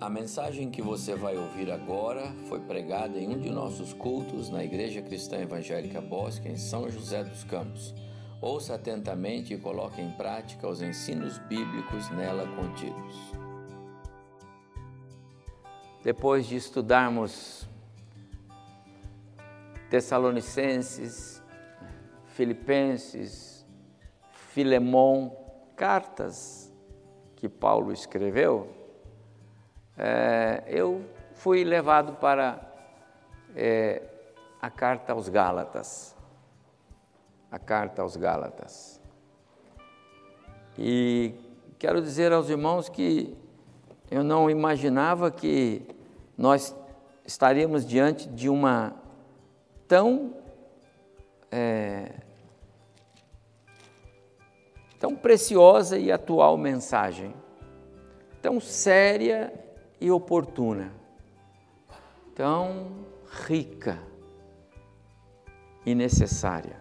A mensagem que você vai ouvir agora foi pregada em um de nossos cultos na Igreja Cristã Evangélica Bosque, em São José dos Campos. Ouça atentamente e coloque em prática os ensinos bíblicos nela contidos. Depois de estudarmos Tessalonicenses, Filipenses, Filemon, cartas que Paulo escreveu, é, eu fui levado para é, a carta aos Gálatas. A carta aos Gálatas. E quero dizer aos irmãos que eu não imaginava que nós estaríamos diante de uma tão é, tão preciosa e atual mensagem, tão séria e oportuna, tão rica e necessária,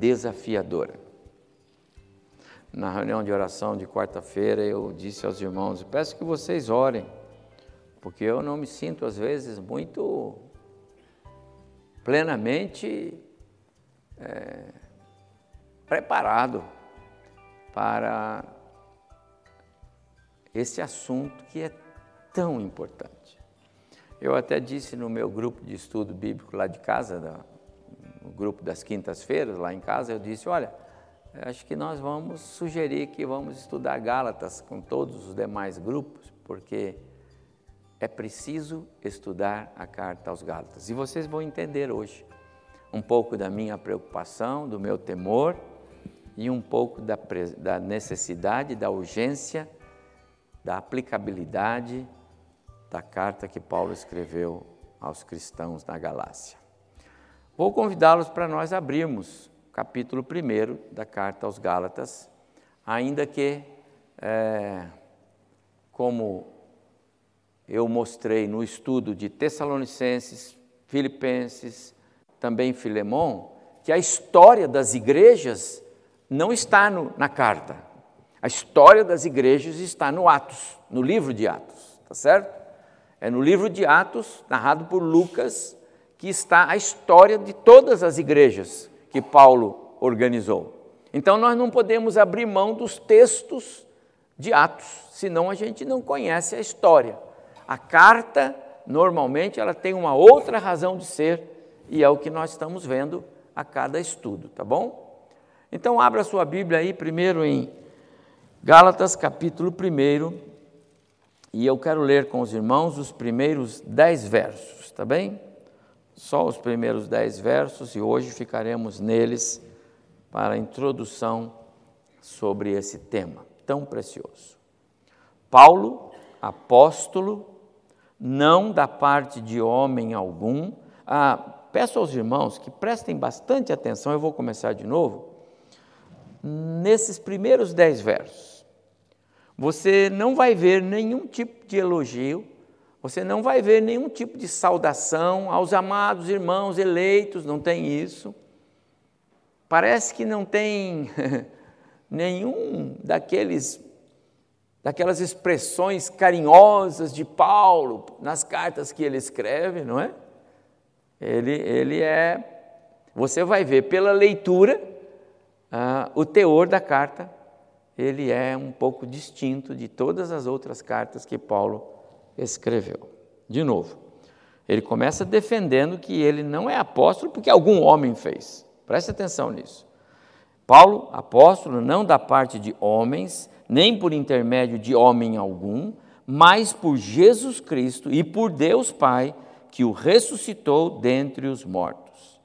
desafiadora. Na reunião de oração de quarta-feira, eu disse aos irmãos: peço que vocês orem, porque eu não me sinto, às vezes, muito plenamente é, preparado para esse assunto que é tão importante. Eu até disse no meu grupo de estudo bíblico lá de casa, no grupo das quintas-feiras, lá em casa, eu disse: olha, acho que nós vamos sugerir que vamos estudar Gálatas com todos os demais grupos, porque é preciso estudar a carta aos Gálatas. E vocês vão entender hoje um pouco da minha preocupação, do meu temor e um pouco da, da necessidade, da urgência da aplicabilidade da carta que Paulo escreveu aos cristãos na Galácia. Vou convidá-los para nós abrirmos o capítulo 1 da carta aos Gálatas, ainda que, é, como eu mostrei no estudo de Tessalonicenses, Filipenses, também Filemon, que a história das igrejas não está no, na carta, a história das igrejas está no Atos, no livro de Atos, tá certo? É no livro de Atos, narrado por Lucas, que está a história de todas as igrejas que Paulo organizou. Então nós não podemos abrir mão dos textos de Atos, senão a gente não conhece a história. A carta, normalmente, ela tem uma outra razão de ser e é o que nós estamos vendo a cada estudo, tá bom? Então abra sua Bíblia aí primeiro em Gálatas capítulo 1, e eu quero ler com os irmãos os primeiros dez versos, tá bem? Só os primeiros dez versos, e hoje ficaremos neles para a introdução sobre esse tema tão precioso. Paulo, apóstolo, não da parte de homem algum. Ah, peço aos irmãos que prestem bastante atenção, eu vou começar de novo. Nesses primeiros dez versos, você não vai ver nenhum tipo de elogio, você não vai ver nenhum tipo de saudação aos amados irmãos eleitos, não tem isso. Parece que não tem nenhum daqueles daquelas expressões carinhosas de Paulo nas cartas que ele escreve, não é? Ele, ele é, você vai ver pela leitura uh, o teor da carta ele é um pouco distinto de todas as outras cartas que Paulo escreveu. De novo, ele começa defendendo que ele não é apóstolo porque algum homem fez. Preste atenção nisso. Paulo, apóstolo, não da parte de homens, nem por intermédio de homem algum, mas por Jesus Cristo e por Deus Pai, que o ressuscitou dentre os mortos.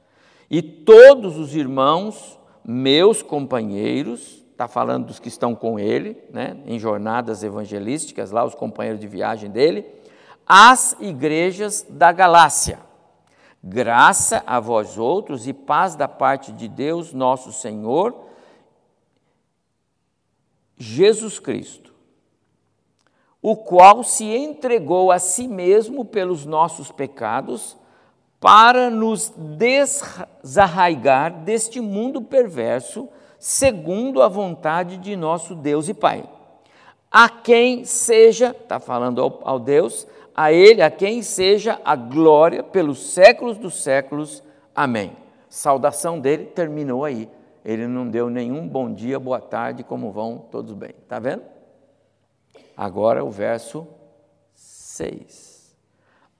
E todos os irmãos, meus companheiros, está falando dos que estão com ele, né, em jornadas evangelísticas, lá os companheiros de viagem dele, as igrejas da Galácia. Graça a vós outros e paz da parte de Deus, nosso Senhor, Jesus Cristo, o qual se entregou a si mesmo pelos nossos pecados, para nos desarraigar deste mundo perverso segundo a vontade de nosso Deus e Pai, a quem seja, está falando ao, ao Deus, a Ele, a quem seja a glória pelos séculos dos séculos. Amém. Saudação dele terminou aí. Ele não deu nenhum bom dia, boa tarde, como vão, todos bem. Está vendo? Agora o verso 6.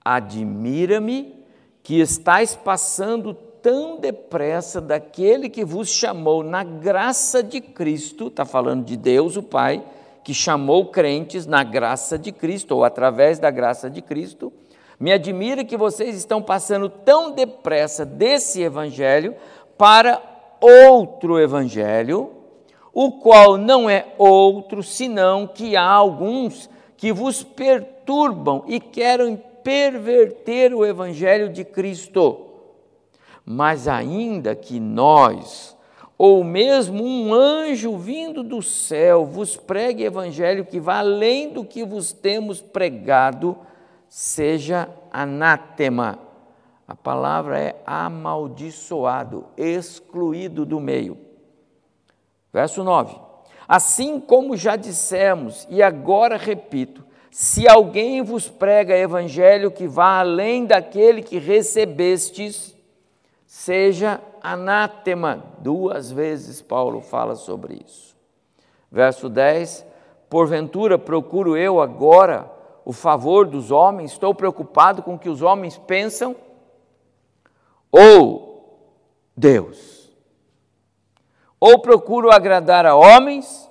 Admira-me que estáis passando tão depressa daquele que vos chamou na graça de Cristo, está falando de Deus, o Pai, que chamou crentes na graça de Cristo, ou através da graça de Cristo. Me admira que vocês estão passando tão depressa desse evangelho para outro evangelho, o qual não é outro senão que há alguns que vos perturbam e querem perverter o evangelho de Cristo. Mas ainda que nós, ou mesmo um anjo vindo do céu vos pregue evangelho que vá além do que vos temos pregado, seja anátema. A palavra é amaldiçoado, excluído do meio. Verso 9. Assim como já dissemos, e agora repito, se alguém vos prega evangelho que vá além daquele que recebestes, seja anátema. Duas vezes Paulo fala sobre isso. Verso 10: Porventura procuro eu agora o favor dos homens, estou preocupado com o que os homens pensam, ou Deus? Ou procuro agradar a homens,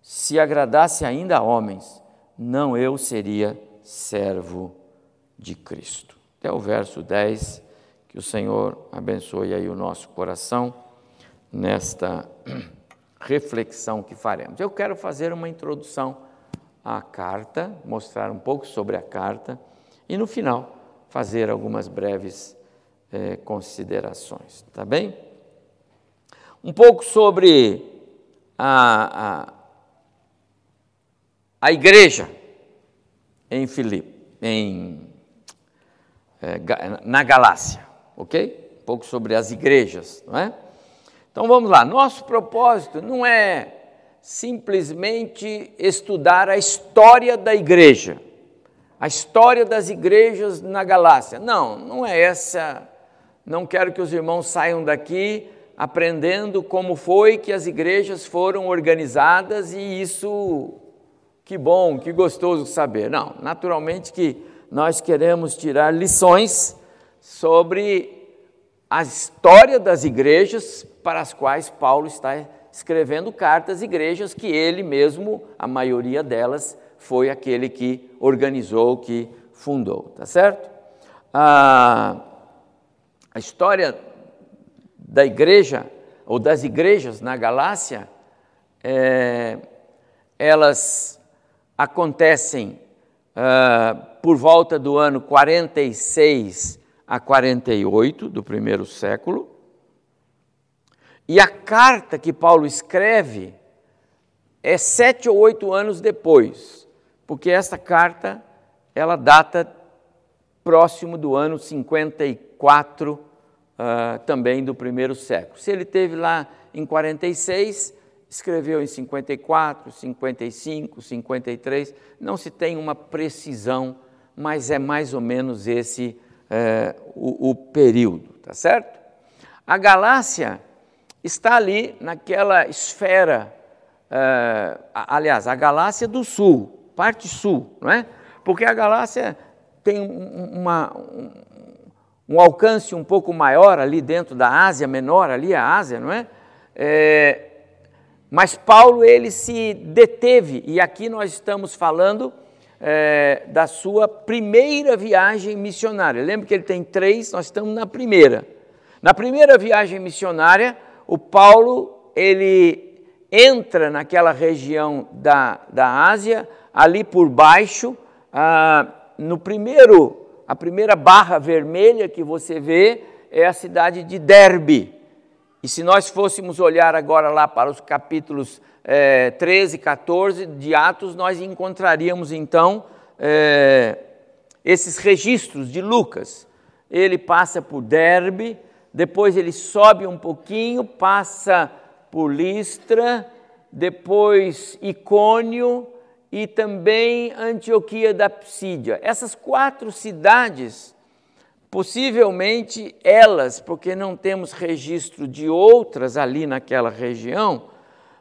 se agradasse ainda a homens, não eu seria servo de Cristo. Até o verso 10 que o Senhor abençoe aí o nosso coração nesta reflexão que faremos. Eu quero fazer uma introdução à carta, mostrar um pouco sobre a carta e no final fazer algumas breves eh, considerações, tá bem? Um pouco sobre a, a, a igreja em Filipe, em, eh, na Galácia ok? Um pouco sobre as igrejas, não é? Então vamos lá. Nosso propósito não é simplesmente estudar a história da igreja, a história das igrejas na Galácia. Não, não é essa. Não quero que os irmãos saiam daqui aprendendo como foi que as igrejas foram organizadas e isso, que bom, que gostoso saber. Não, naturalmente que nós queremos tirar lições sobre a história das igrejas para as quais Paulo está escrevendo cartas, igrejas que ele mesmo, a maioria delas, foi aquele que organizou, que fundou, tá certo? A, a história da igreja, ou das igrejas na Galácia, é, elas acontecem uh, por volta do ano 46 a 48 do primeiro século. E a carta que Paulo escreve é sete ou oito anos depois, porque essa carta ela data próximo do ano 54 uh, ah, também do primeiro século. Se ele teve lá em 46, escreveu em 54, 55, 53, não se tem uma precisão, mas é mais ou menos esse é, o, o período, tá certo? A galáxia está ali naquela esfera, é, aliás, a galáxia do sul, parte sul, não é? Porque a galáxia tem uma, um, um, alcance um pouco maior ali dentro da Ásia Menor, ali a Ásia, não é? é? Mas Paulo ele se deteve e aqui nós estamos falando é, da sua primeira viagem missionária. Lembra que ele tem três, nós estamos na primeira. Na primeira viagem missionária, o Paulo ele entra naquela região da, da Ásia, ali por baixo, ah, no primeiro, a primeira barra vermelha que você vê é a cidade de Derbe. E se nós fôssemos olhar agora lá para os capítulos é, 13, 14 de Atos, nós encontraríamos então é, esses registros de Lucas. Ele passa por Derbe, depois ele sobe um pouquinho, passa por Listra, depois Icônio e também Antioquia da Psídia. Essas quatro cidades, possivelmente elas, porque não temos registro de outras ali naquela região,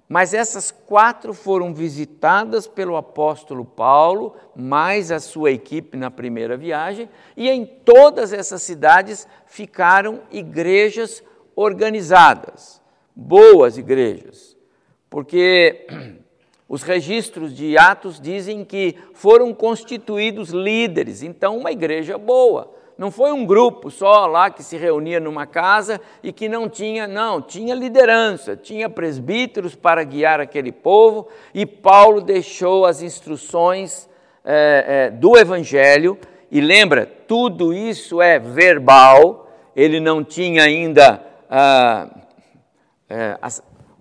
mas essas quatro foram visitadas pelo apóstolo Paulo, mais a sua equipe na primeira viagem, e em todas essas cidades ficaram igrejas organizadas, boas igrejas, porque os registros de Atos dizem que foram constituídos líderes, então uma igreja boa. Não foi um grupo só lá que se reunia numa casa e que não tinha, não, tinha liderança, tinha presbíteros para guiar aquele povo, e Paulo deixou as instruções é, é, do Evangelho, e lembra, tudo isso é verbal, ele não tinha ainda ah, é,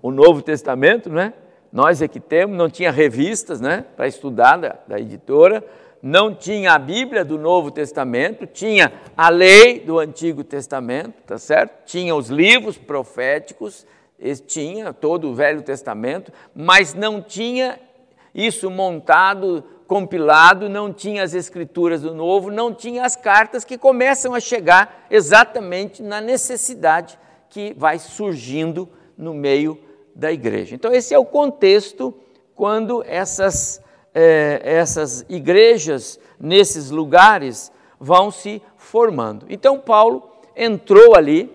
o Novo Testamento, né? nós é que temos, não tinha revistas né, para estudar da, da editora, não tinha a Bíblia do Novo Testamento, tinha a lei do Antigo Testamento, tá certo? Tinha os livros proféticos, tinha todo o Velho Testamento, mas não tinha isso montado, compilado, não tinha as escrituras do Novo, não tinha as cartas que começam a chegar exatamente na necessidade que vai surgindo no meio da igreja. Então, esse é o contexto quando essas, é, essas igrejas nesses lugares vão se formando. Então, Paulo entrou ali,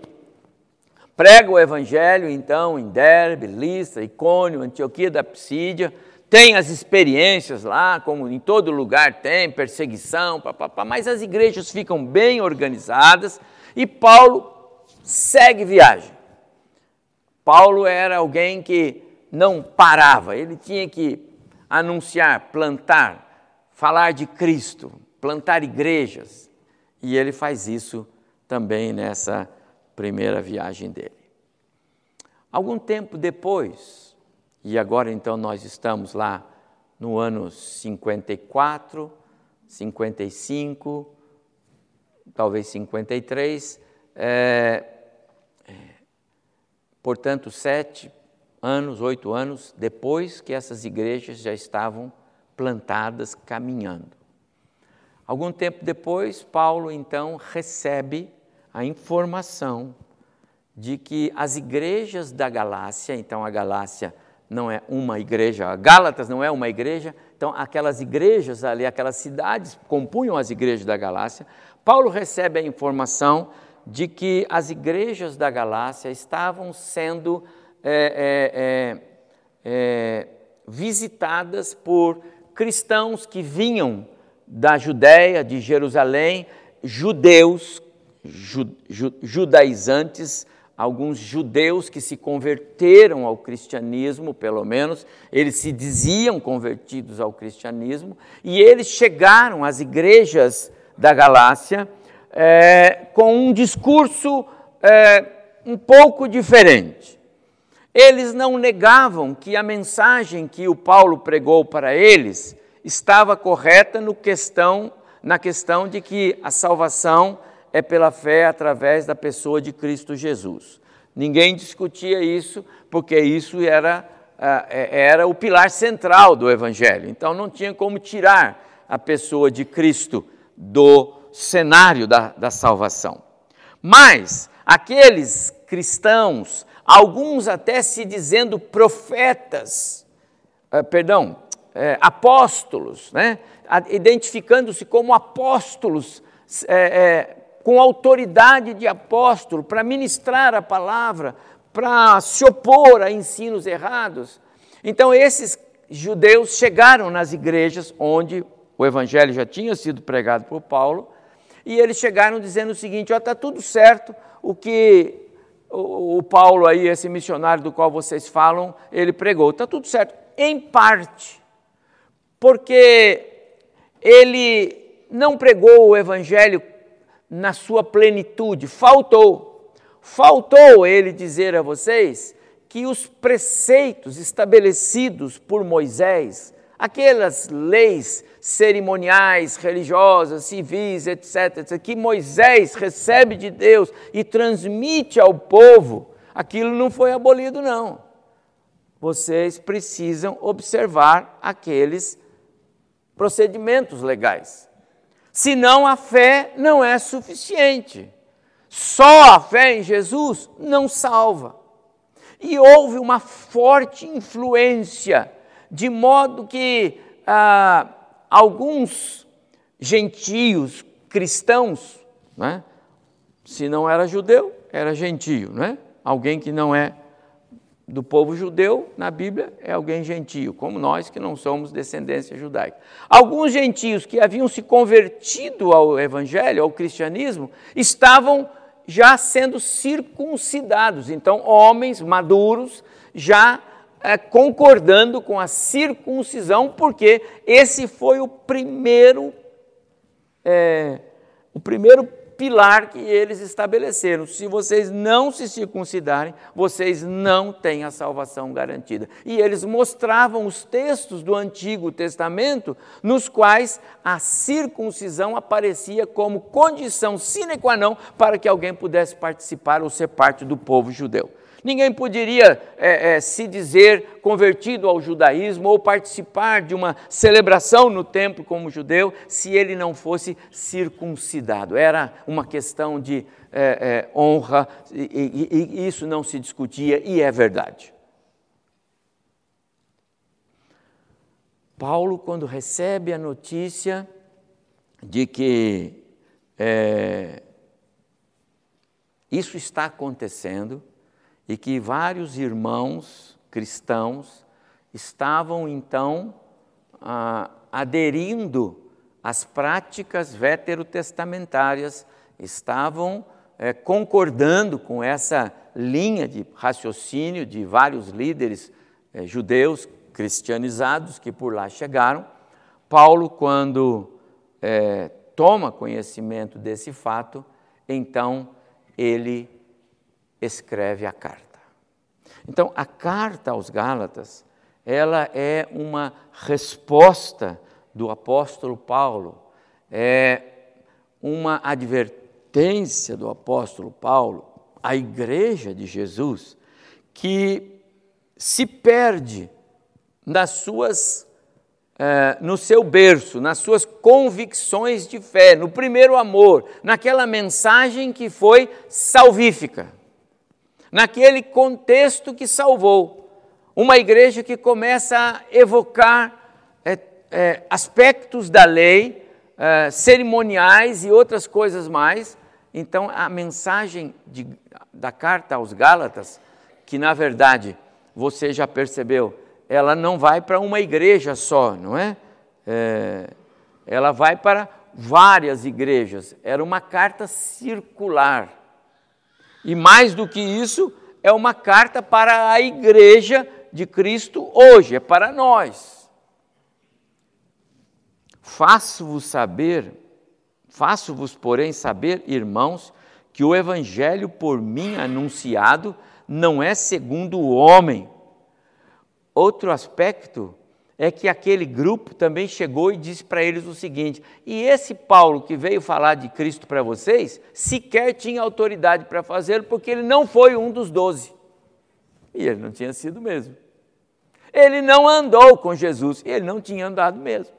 prega o evangelho, então, em Derbe, Listra, Icônio, Antioquia da Psídia, tem as experiências lá, como em todo lugar tem, perseguição, papapá, mas as igrejas ficam bem organizadas e Paulo segue viagem. Paulo era alguém que não parava, ele tinha que anunciar, plantar, falar de Cristo, plantar igrejas. E ele faz isso também nessa primeira viagem dele. Algum tempo depois, e agora então nós estamos lá no ano 54, 55, talvez 53, é, Portanto, sete anos, oito anos depois que essas igrejas já estavam plantadas, caminhando. Algum tempo depois, Paulo então recebe a informação de que as igrejas da Galácia, então a Galácia não é uma igreja, a Gálatas não é uma igreja, então aquelas igrejas ali, aquelas cidades compunham as igrejas da Galácia. Paulo recebe a informação de que as igrejas da Galácia estavam sendo é, é, é, é, visitadas por cristãos que vinham da Judéia, de Jerusalém, judeus, ju, ju, judaizantes, alguns judeus que se converteram ao cristianismo, pelo menos, eles se diziam convertidos ao cristianismo, e eles chegaram às igrejas da Galácia é, com um discurso é, um pouco diferente. Eles não negavam que a mensagem que o Paulo pregou para eles estava correta no questão, na questão de que a salvação é pela fé através da pessoa de Cristo Jesus. Ninguém discutia isso, porque isso era, é, era o pilar central do Evangelho. Então não tinha como tirar a pessoa de Cristo do cenário da, da salvação. Mas aqueles cristãos, alguns até se dizendo profetas, eh, perdão, eh, apóstolos, né? identificando-se como apóstolos, eh, com autoridade de apóstolo, para ministrar a palavra, para se opor a ensinos errados. Então, esses judeus chegaram nas igrejas onde o evangelho já tinha sido pregado por Paulo e eles chegaram dizendo o seguinte: está tudo certo, o que o, Paulo aí, esse missionário do qual vocês falam, ele pregou, está tudo certo, em parte, porque ele não pregou o evangelho na sua plenitude, faltou. Faltou ele dizer a vocês que os preceitos estabelecidos por Moisés, aquelas leis cerimoniais, religiosas, civis, etc., etc., que Moisés recebe de Deus e transmite ao povo, aquilo não foi abolido, não. Vocês precisam observar aqueles procedimentos legais. Senão a fé não é suficiente. Só a fé em Jesus não salva. E houve uma forte influência, de modo que ah, alguns gentios cristãos, né, se não era judeu, era gentio, né? alguém que não é do povo judeu, na Bíblia, é alguém gentio, como nós que não somos descendência judaica. Alguns gentios que haviam se convertido ao evangelho, ao cristianismo, estavam já sendo circuncidados. Então, homens maduros já é, concordando com a circuncisão, porque esse foi o primeiro, é, o primeiro pilar que eles estabeleceram. Se vocês não se circuncidarem, vocês não têm a salvação garantida. E eles mostravam os textos do Antigo Testamento, nos quais a circuncisão aparecia como condição sine qua non para que alguém pudesse participar ou ser parte do povo judeu. Ninguém poderia é, é, se dizer convertido ao judaísmo ou participar de uma celebração no templo como judeu se ele não fosse circuncidado. Era uma questão de é, é honra e, e, e isso não se discutia e é verdade. Paulo, quando recebe a notícia de que é, isso está acontecendo, e que vários irmãos cristãos estavam então ah, aderindo às práticas veterotestamentárias, estavam é, concordando com essa linha de raciocínio de vários líderes é, judeus cristianizados que por lá chegaram. Paulo, quando é, toma conhecimento desse fato, então ele escreve a carta. Então, a carta aos Gálatas, ela é uma resposta do apóstolo Paulo, é uma advertência do apóstolo Paulo à igreja de Jesus que se perde nas suas é, no seu berço, nas suas convicções de fé, no primeiro amor, naquela mensagem que foi salvífica naquele contexto que salvou. Uma igreja que começa a evocar é, é, aspectos da lei, é, cerimoniais e outras coisas mais. Então, a mensagem de, da carta aos Gálatas, que na verdade você já percebeu, ela não vai para uma igreja só, não é? é ela vai para várias igrejas. Era uma carta circular. E mais do que isso, é uma carta para a igreja de Cristo hoje, é para nós. Faço-vos saber, faço-vos, porém, saber, irmãos, que o evangelho por mim anunciado não é segundo o homem. Outro aspecto é que aquele grupo também chegou e disse para eles o seguinte: e esse Paulo que veio falar de Cristo para vocês, sequer tinha autoridade para fazê-lo, porque ele não foi um dos doze. E ele não tinha sido mesmo. Ele não andou com Jesus, e ele não tinha andado mesmo.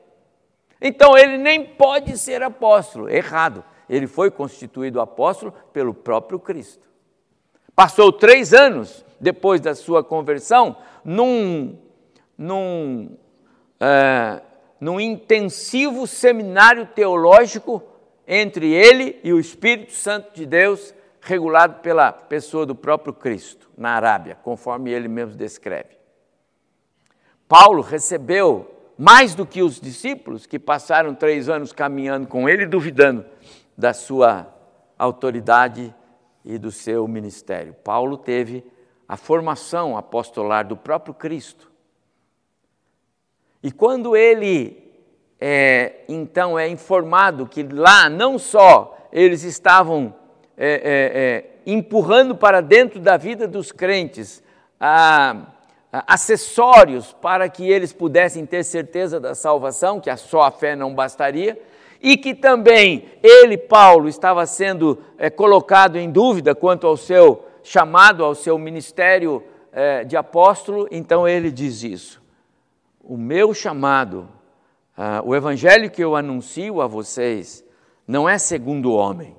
Então ele nem pode ser apóstolo, errado. Ele foi constituído apóstolo pelo próprio Cristo. Passou três anos depois da sua conversão num, num é, num intensivo seminário teológico entre ele e o Espírito Santo de Deus, regulado pela pessoa do próprio Cristo, na Arábia, conforme ele mesmo descreve. Paulo recebeu mais do que os discípulos que passaram três anos caminhando com ele, duvidando da sua autoridade e do seu ministério. Paulo teve a formação apostolar do próprio Cristo. E quando ele é, então é informado que lá não só eles estavam é, é, é empurrando para dentro da vida dos crentes ah, acessórios para que eles pudessem ter certeza da salvação, que a só a fé não bastaria, e que também ele, Paulo, estava sendo é, colocado em dúvida quanto ao seu chamado, ao seu ministério é, de apóstolo, então ele diz isso o meu chamado ah, o evangelho que eu anuncio a vocês não é segundo o homem.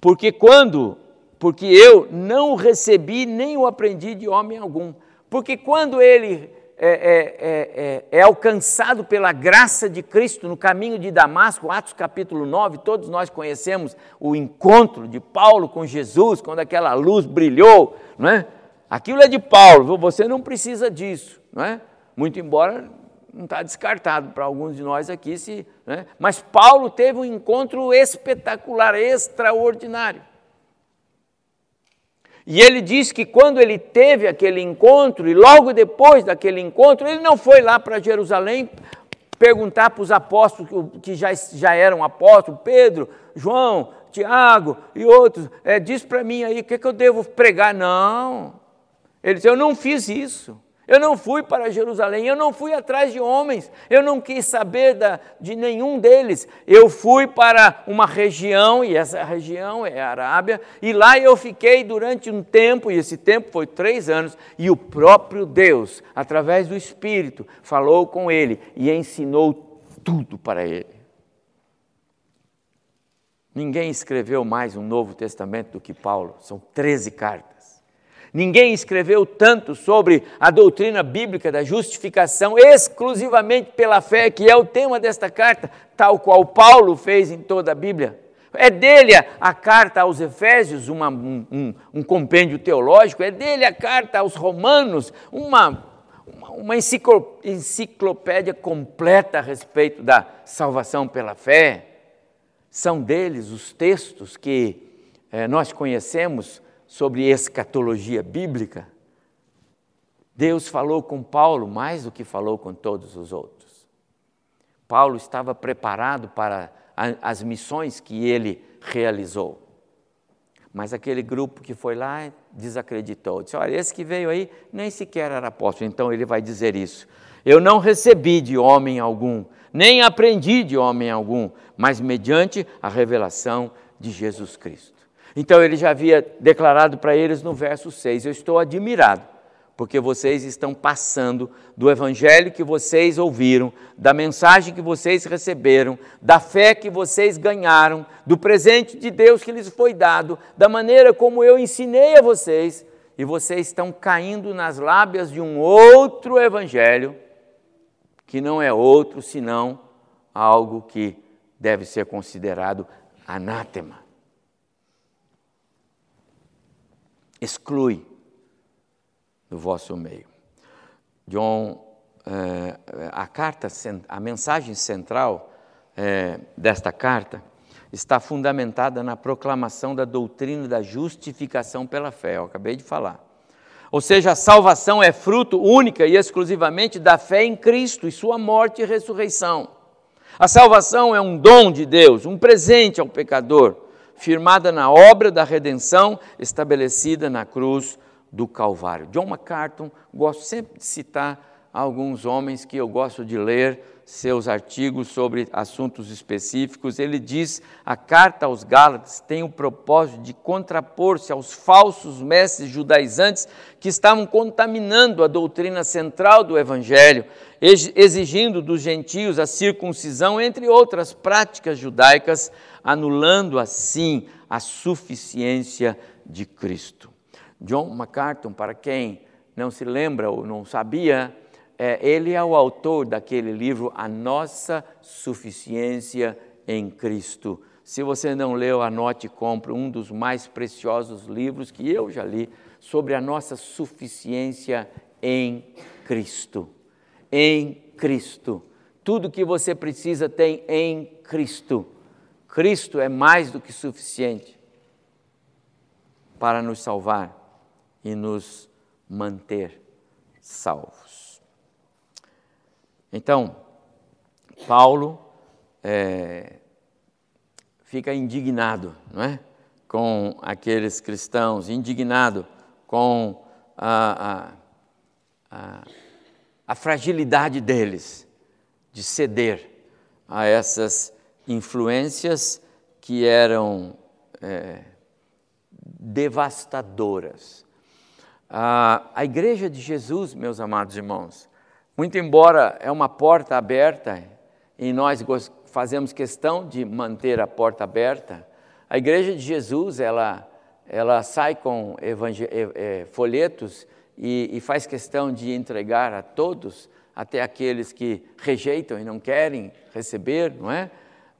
Porque quando, porque eu não recebi nem o aprendi de homem algum. Porque quando ele é, é, é, é, alcançado pela graça de Cristo no caminho de Damasco, Atos capítulo 9, todos nós conhecemos o encontro de Paulo com Jesus, quando aquela luz brilhou, não é? Aquilo é de Paulo, você não precisa disso, não é? Muito embora não está descartado para alguns de nós aqui, se, né? mas Paulo teve um encontro espetacular, extraordinário. E ele diz que quando ele teve aquele encontro, e logo depois daquele encontro, ele não foi lá para Jerusalém perguntar para os apóstolos que já, já eram apóstolos, Pedro, João, Tiago e outros, é, diz para mim aí o que, que eu devo pregar. Não. Ele disse: Eu não fiz isso. Eu não fui para Jerusalém, eu não fui atrás de homens, eu não quis saber da, de nenhum deles. Eu fui para uma região, e essa região é a Arábia, e lá eu fiquei durante um tempo, e esse tempo foi três anos, e o próprio Deus, através do Espírito, falou com ele e ensinou tudo para ele. Ninguém escreveu mais um Novo Testamento do que Paulo, são 13 cartas. Ninguém escreveu tanto sobre a doutrina bíblica da justificação exclusivamente pela fé, que é o tema desta carta, tal qual Paulo fez em toda a Bíblia. É dele a, carta aos Efésios, uma, um, um, um, compêndio teológico, é dele a carta aos Romanos, uma, uma, uma enciclopédia completa a respeito da salvação pela fé. São deles os textos que eh, nós conhecemos sobre escatologia bíblica, Deus falou com Paulo mais do que falou com todos os outros. Paulo estava preparado para as missões que ele realizou. Mas aquele grupo que foi lá desacreditou. Disse: Olha, esse que veio aí nem sequer era apóstolo. Então ele vai dizer isso. Eu não recebi de homem algum, nem aprendi de homem algum, mas mediante a revelação de Jesus Cristo. Então ele já havia declarado para eles no verso 6: Eu estou admirado, porque vocês estão passando do evangelho que vocês ouviram, da mensagem que vocês receberam, da fé que vocês ganharam, do presente de Deus que lhes foi dado, da maneira como eu ensinei a vocês, e vocês estão caindo nas lábias de um outro evangelho, que não é outro senão algo que deve ser considerado anátema. Exclui do vosso meio. John, eh, a carta, a mensagem central eh, desta carta está fundamentada na proclamação da doutrina da justificação pela fé, eu acabei de falar. Ou seja, a salvação é fruto única e exclusivamente da fé em Cristo e sua morte e ressurreição. A salvação é um dom de Deus, um presente ao pecador firmada na obra da redenção estabelecida na cruz do Calvário. John MacArthur, gosto sempre de citar alguns homens que eu gosto de ler seus artigos sobre assuntos específicos. Ele diz: a carta aos Gálatas tem o propósito de contrapor-se aos falsos mestres judaizantes que estavam contaminando a doutrina central do Evangelho, exigindo dos gentios a circuncisão, entre outras práticas judaicas anulando assim a suficiência de Cristo. John MacArthur, para quem não se lembra ou não sabia, é, ele é o autor daquele livro A Nossa Suficiência em Cristo. Se você não leu, anote e compre um dos mais preciosos livros que eu já li sobre a nossa suficiência em Cristo. Em Cristo. Tudo que você precisa tem em Cristo. Cristo é mais do que suficiente para nos salvar e nos manter salvos. Então, Paulo é, fica indignado não é? com aqueles cristãos, indignado com a, a, a, a fragilidade deles de ceder a essas influências que eram é, devastadoras. A, a Igreja de Jesus, meus amados irmãos, Muito embora é uma porta aberta e nós fazemos questão de manter a porta aberta, a Igreja de Jesus ela, ela sai com folhetos e, e faz questão de entregar a todos, até aqueles que rejeitam e não querem receber, não é?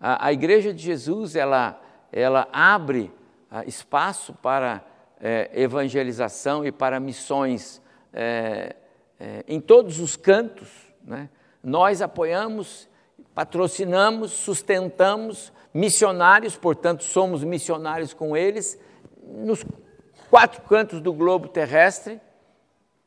A, a Igreja de Jesus ela, ela abre ah, espaço para é, evangelização e para missões é, é, em todos os cantos. Né? Nós apoiamos, patrocinamos, sustentamos missionários, portanto, somos missionários com eles, nos quatro cantos do globo terrestre.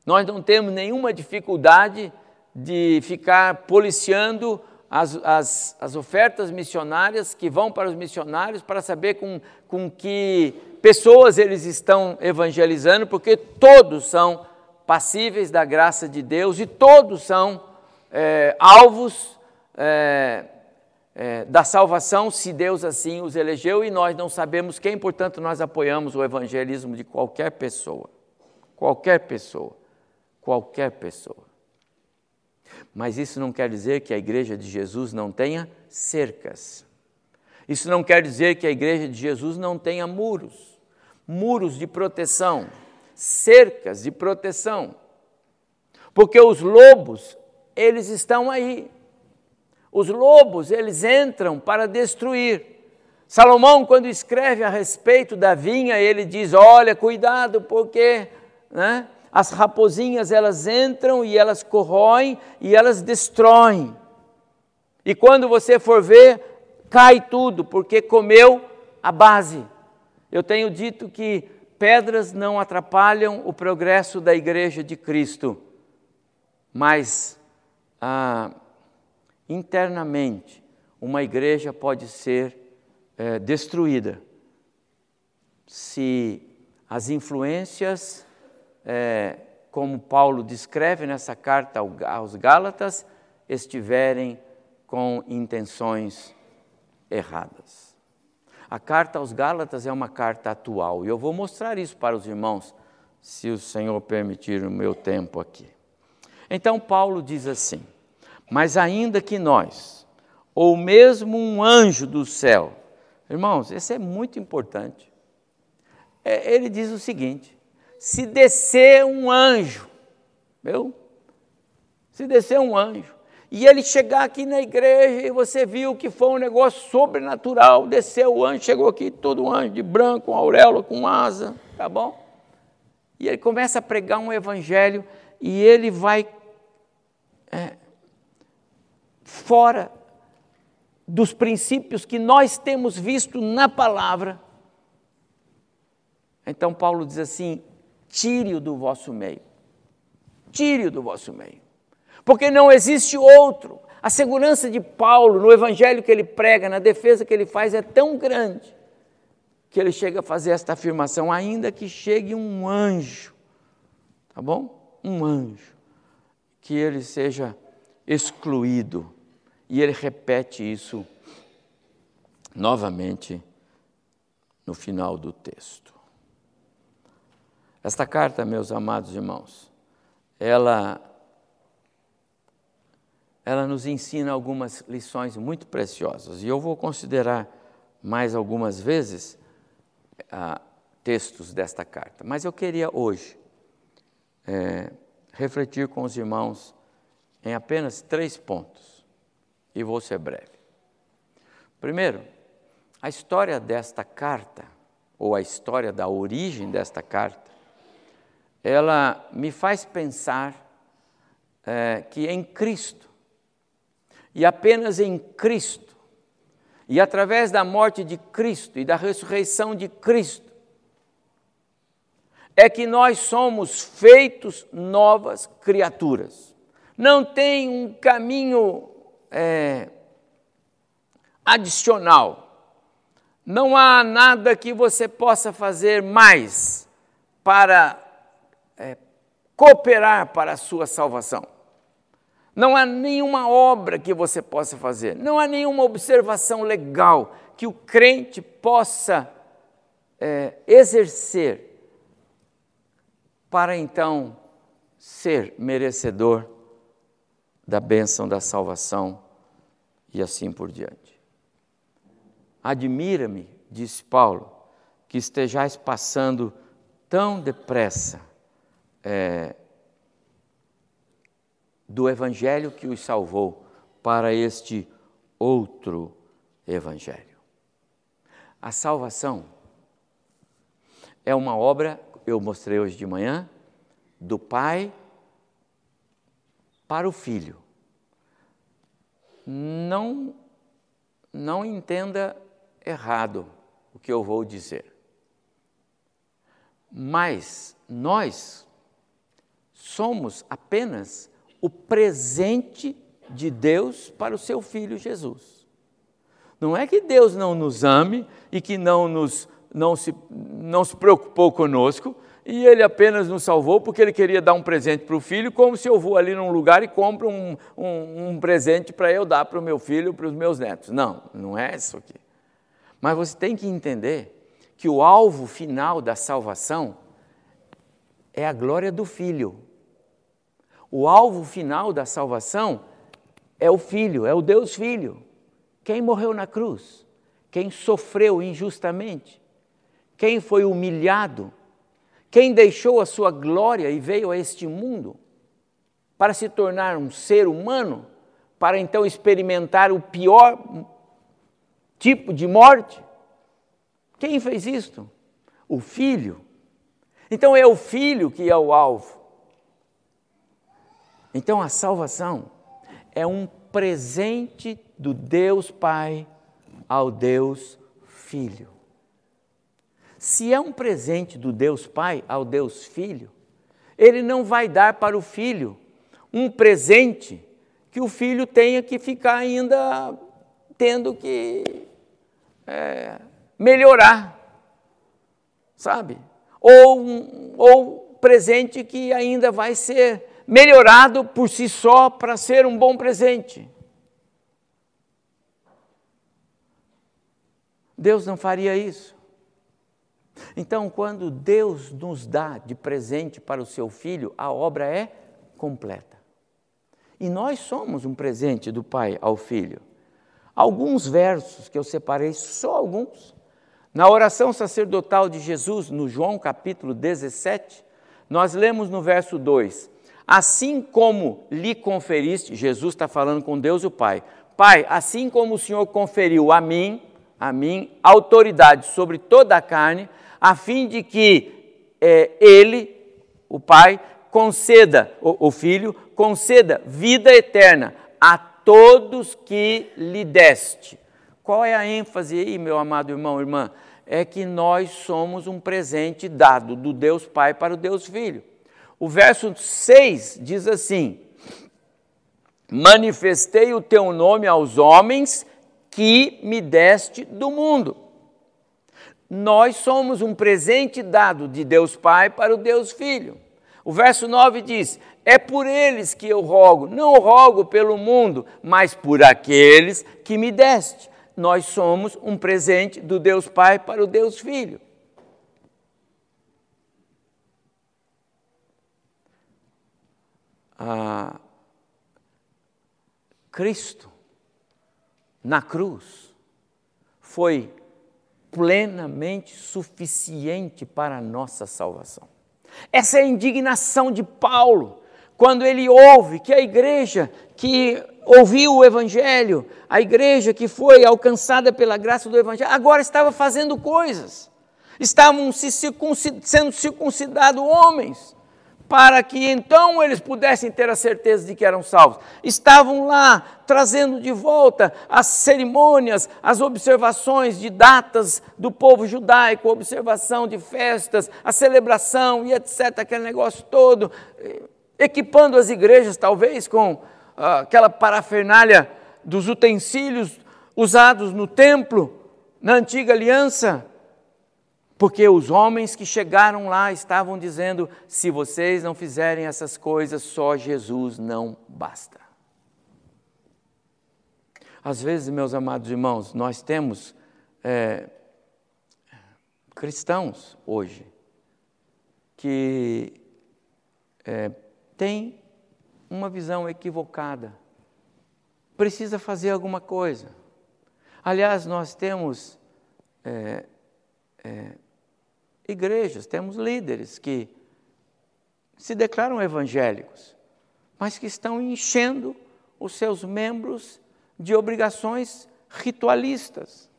Nós não temos nenhuma dificuldade de ficar policiando as, as, as ofertas missionárias que vão para os missionários para saber com, com que pessoas eles estão evangelizando, porque todos são passíveis da graça de Deus e todos são é, alvos é, é, da salvação, se Deus assim os elegeu e nós não sabemos quem, portanto, nós apoiamos o evangelismo de qualquer pessoa. Qualquer pessoa. Qualquer pessoa. Mas isso não quer dizer que a igreja de Jesus não tenha cercas. Isso não quer dizer que a igreja de Jesus não tenha muros, muros de proteção cercas de proteção. Porque os lobos, eles estão aí. Os lobos, eles entram para destruir. Salomão, quando escreve a respeito da vinha, ele diz: Olha, cuidado, porque né, as raposinhas elas entram e elas corroem e elas destroem. E quando você for ver, cai tudo, porque comeu a base. Eu tenho dito que pedras não atrapalham o progresso da igreja de Cristo, mas ah, internamente uma igreja pode ser é, destruída se as influências, é, como Paulo descreve nessa carta aos Gálatas, estiverem com intenções erradas. A carta aos Gálatas é uma carta atual e eu vou mostrar isso para os irmãos, se o Senhor permitir o meu tempo aqui. Então, Paulo diz assim: Mas ainda que nós, ou mesmo um anjo do céu, irmãos, isso é muito importante. É, ele diz o seguinte: se descer um anjo, viu? Se descer um anjo, e ele chegar aqui na igreja e você viu que foi um negócio sobrenatural, desceu o anjo, chegou aqui todo anjo de branco, com auréola, com asa, tá bom? E ele começa a pregar um evangelho e ele vai é, fora dos princípios que nós temos visto na palavra. Então Paulo diz assim: tire-o do vosso meio, tire-o do vosso meio porque não existe outro. A segurança de Paulo no evangelho que ele prega, na defesa que ele faz, é tão grande que ele chega a fazer esta afirmação: ainda que chegue um anjo, tá bom? Um anjo, que ele seja excluído. E ele repete isso novamente no final do texto. Esta carta, meus amados irmãos, ela ela nos ensina algumas lições muito preciosas. E eu vou considerar mais algumas vezes ah, textos desta carta. Mas eu queria hoje é, refletir com os irmãos em apenas três pontos. E vou ser breve. Primeiro, a história desta carta, ou a história da origem desta carta, ela me faz pensar é, que em Cristo e apenas em Cristo, e através da morte de Cristo e da ressurreição de Cristo, é que nós somos feitos novas criaturas. Não tem um caminho é, adicional. Não há nada que você possa fazer mais para é, cooperar para a sua salvação. Não há nenhuma obra que você possa fazer, não há nenhuma observação legal que o crente possa é, exercer para então ser merecedor da bênção da salvação e assim por diante. Admira-me, disse Paulo, que estejais passando tão depressa é, do evangelho que os salvou para este outro evangelho. A salvação é uma obra, eu mostrei hoje de manhã, do Pai para o Filho. Não, não entenda errado o que eu vou dizer. Mas nós somos apenas o presente de Deus para o seu filho Jesus. Não é que Deus não nos ame e que não, nos, não, se, não se preocupou conosco e ele apenas nos salvou porque ele queria dar um presente para o filho, como se eu vou ali num lugar e compro um, um, um presente para eu dar para o meu filho, para os meus netos. Não, não é isso aqui. Mas você tem que entender que o alvo final da salvação é a glória do Filho. O alvo final da salvação é o Filho, é o Deus Filho. Quem morreu na cruz? Quem sofreu injustamente? Quem foi humilhado? Quem deixou a sua glória e veio a este mundo para se tornar um ser humano, para então experimentar o pior tipo de morte? Quem fez isto? O Filho. Então é o Filho que é o alvo. Então a salvação é um presente do Deus Pai ao Deus Filho. Se é um presente do Deus Pai ao Deus Filho, ele não vai dar para o filho um presente que o filho tenha que ficar ainda tendo que é, melhorar, sabe? Ou, ou presente que ainda vai ser melhorado por si só para ser um bom presente. Deus não faria isso. Então, quando Deus nos dá de presente para o seu filho, a obra é completa. E nós somos um presente do Pai ao filho. Alguns versos que eu separei, só alguns, na oração sacerdotal de Jesus, no João capítulo 17, nós lemos no verso 2: Assim como lhe conferiste, Jesus está falando com Deus o Pai, Pai, assim como o Senhor conferiu a mim, a mim, autoridade sobre toda a carne, a fim de que é, Ele, o Pai, conceda, o, o Filho, conceda vida eterna a todos que lhe deste. Qual é a ênfase aí, meu amado irmão, irmã? É que nós somos um presente dado do Deus Pai para o Deus Filho. O verso 6 diz assim: Manifestei o teu nome aos homens que me deste do mundo. Nós somos um presente dado de Deus Pai para o Deus Filho. O verso 9 diz: É por eles que eu rogo, não rogo pelo mundo, mas por aqueles que me deste nós somos um presente do Deus Pai para o Deus Filho. Ah, Cristo, na cruz, foi plenamente suficiente para a nossa salvação. Essa é a indignação de Paulo, quando ele ouve que a igreja que ouviu o Evangelho, a igreja que foi alcançada pela graça do Evangelho, agora estava fazendo coisas, estavam se circuncid sendo circuncidados homens, para que então eles pudessem ter a certeza de que eram salvos. Estavam lá trazendo de volta as cerimônias, as observações de datas do povo judaico, observação de festas, a celebração e etc., aquele negócio todo, equipando as igrejas talvez com aquela parafernália dos utensílios usados no templo, na antiga aliança, porque os homens que chegaram lá estavam dizendo: se vocês não fizerem essas coisas, só Jesus não basta. Às vezes, meus amados irmãos, nós temos é, cristãos hoje que é, têm uma visão equivocada. Precisa fazer alguma coisa. Aliás, nós temos é, é, igrejas, temos líderes que se declaram evangélicos, mas que estão enchendo os seus membros de obrigações ritualistas,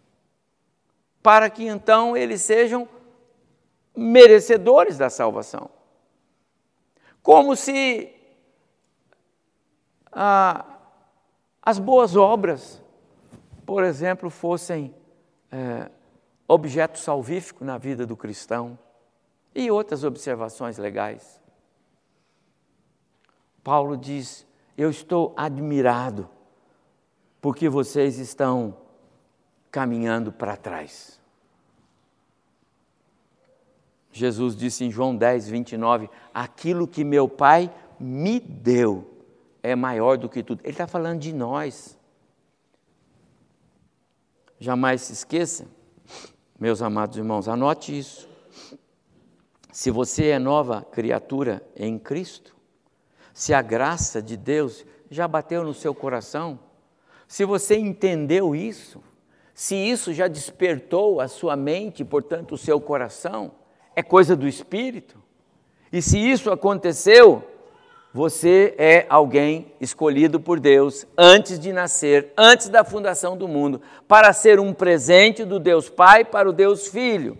para que então eles sejam merecedores da salvação. Como se ah, as boas obras, por exemplo, fossem é, objeto salvífico na vida do cristão e outras observações legais. Paulo diz: Eu estou admirado porque vocês estão caminhando para trás. Jesus disse em João 10, 29: Aquilo que meu Pai me deu é maior do que tudo. Ele está falando de nós. Jamais se esqueça, meus amados irmãos, anote isso. Se você é nova criatura em Cristo, se a graça de Deus já bateu no seu coração, se você entendeu isso, se isso já despertou a sua mente, portanto o seu coração, é coisa do Espírito. E se isso aconteceu, você é alguém escolhido por Deus antes de nascer, antes da fundação do mundo, para ser um presente do Deus Pai para o Deus Filho.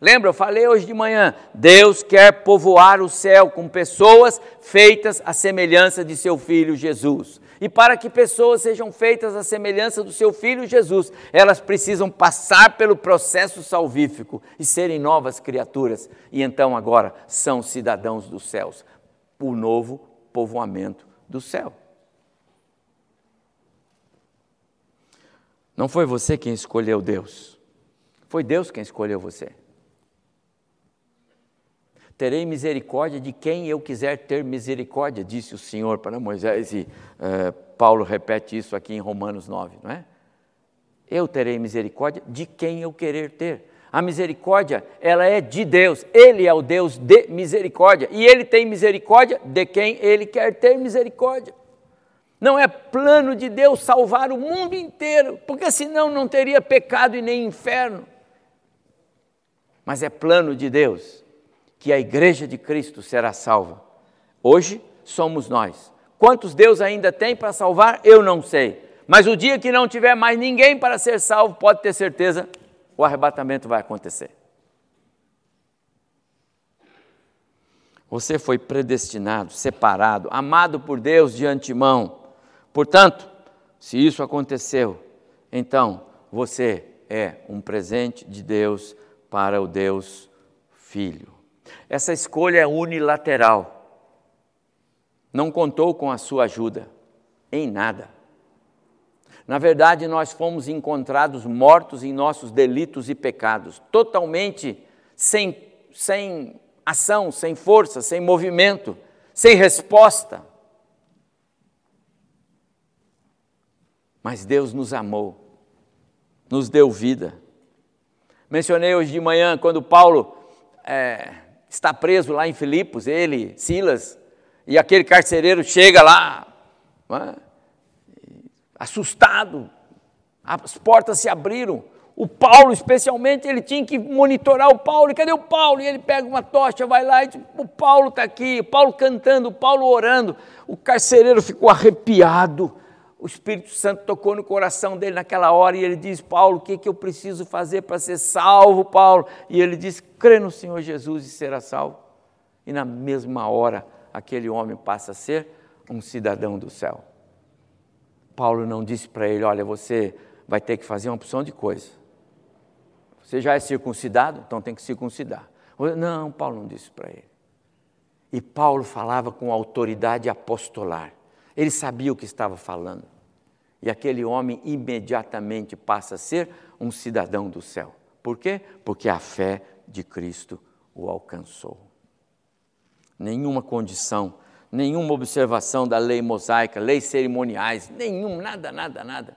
Lembra, eu falei hoje de manhã, Deus quer povoar o céu com pessoas feitas à semelhança de seu filho Jesus. E para que pessoas sejam feitas à semelhança do seu filho Jesus, elas precisam passar pelo processo salvífico e serem novas criaturas. E então agora são cidadãos dos céus, o novo povoamento do céu. Não foi você quem escolheu Deus, foi Deus quem escolheu você. Terei misericórdia de quem eu quiser ter misericórdia, disse o Senhor para Moisés, e uh, Paulo repete isso aqui em Romanos 9, não é? Eu terei misericórdia de quem eu querer ter. A misericórdia, ela é de Deus, Ele é o Deus de misericórdia, e Ele tem misericórdia de quem Ele quer ter misericórdia. Não é plano de Deus salvar o mundo inteiro, porque senão não teria pecado e nem inferno. Mas é plano de Deus que a igreja de Cristo será salva. Hoje somos nós. Quantos Deus ainda tem para salvar, eu não sei. Mas o dia que não tiver mais ninguém para ser salvo, pode ter certeza, o arrebatamento vai acontecer. Você foi predestinado, separado, amado por Deus de antemão. Portanto, se isso aconteceu, então você é um presente de Deus para o Deus Filho. Essa escolha é unilateral. Não contou com a sua ajuda em nada. Na verdade, nós fomos encontrados mortos em nossos delitos e pecados, totalmente sem, sem ação, sem força, sem movimento, sem resposta. Mas Deus nos amou, nos deu vida. Mencionei hoje de manhã quando Paulo é, está preso lá em Filipos, ele, Silas, e aquele carcereiro chega lá, é? Assustado, as portas se abriram. O Paulo, especialmente, ele tinha que monitorar o Paulo. E cadê o Paulo? E ele pega uma tocha, vai lá e diz: O Paulo está aqui, o Paulo cantando, o Paulo orando. O carcereiro ficou arrepiado o Espírito Santo tocou no coração dele naquela hora e ele diz: Paulo, o que, que eu preciso fazer para ser salvo, Paulo? E ele diz: crê no Senhor Jesus e será salvo. E na mesma hora, aquele homem passa a ser um cidadão do céu. Paulo não disse para ele: olha, você vai ter que fazer uma opção de coisa. Você já é circuncidado, então tem que circuncidar. Não, Paulo não disse para ele. E Paulo falava com autoridade apostolar. Ele sabia o que estava falando. E aquele homem imediatamente passa a ser um cidadão do céu. Por quê? Porque a fé de Cristo o alcançou. Nenhuma condição, nenhuma observação da lei mosaica, leis cerimoniais, nenhum, nada, nada, nada.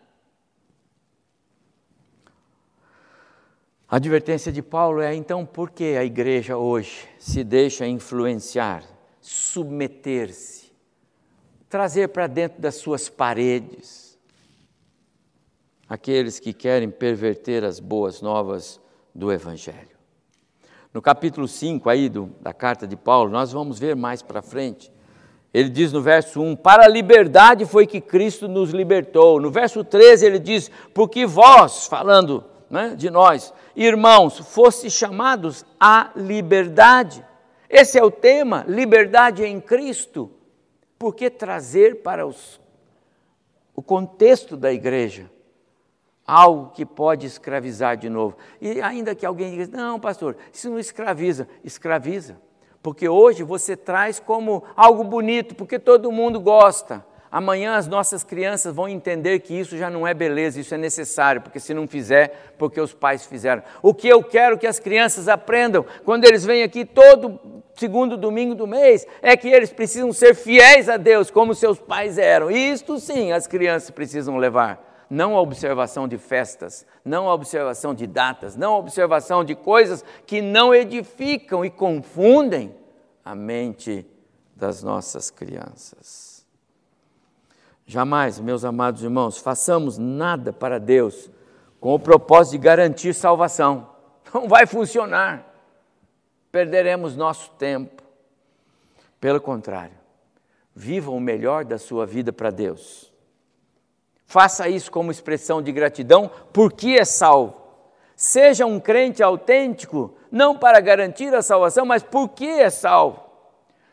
A advertência de Paulo é então por que a igreja hoje se deixa influenciar, submeter-se trazer para dentro das suas paredes aqueles que querem perverter as boas novas do Evangelho. No capítulo 5 aí do, da carta de Paulo, nós vamos ver mais para frente. Ele diz no verso 1: Para a liberdade foi que Cristo nos libertou. No verso 13 ele diz: Porque vós, falando né, de nós, irmãos, foste chamados à liberdade. Esse é o tema, liberdade em Cristo. Por que trazer para os, o contexto da igreja algo que pode escravizar de novo? E ainda que alguém diga, não, pastor, isso não escraviza. Escraviza. Porque hoje você traz como algo bonito, porque todo mundo gosta. Amanhã as nossas crianças vão entender que isso já não é beleza, isso é necessário, porque se não fizer, porque os pais fizeram. O que eu quero que as crianças aprendam quando eles vêm aqui todo segundo domingo do mês é que eles precisam ser fiéis a Deus, como seus pais eram. E isto sim as crianças precisam levar. Não a observação de festas, não a observação de datas, não a observação de coisas que não edificam e confundem a mente das nossas crianças. Jamais, meus amados irmãos, façamos nada para Deus com o propósito de garantir salvação. Não vai funcionar. Perderemos nosso tempo. Pelo contrário, viva o melhor da sua vida para Deus. Faça isso como expressão de gratidão, porque é salvo. Seja um crente autêntico, não para garantir a salvação, mas porque é salvo.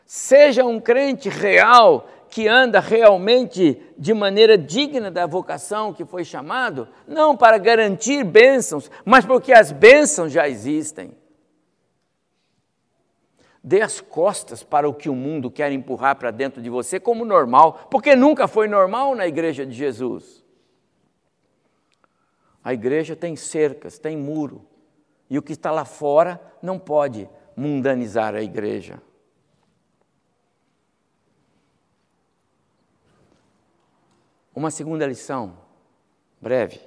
Seja um crente real, que anda realmente de maneira digna da vocação que foi chamado, não para garantir bênçãos, mas porque as bênçãos já existem. Dê as costas para o que o mundo quer empurrar para dentro de você como normal, porque nunca foi normal na igreja de Jesus. A igreja tem cercas, tem muro, e o que está lá fora não pode mundanizar a igreja. Uma segunda lição, breve.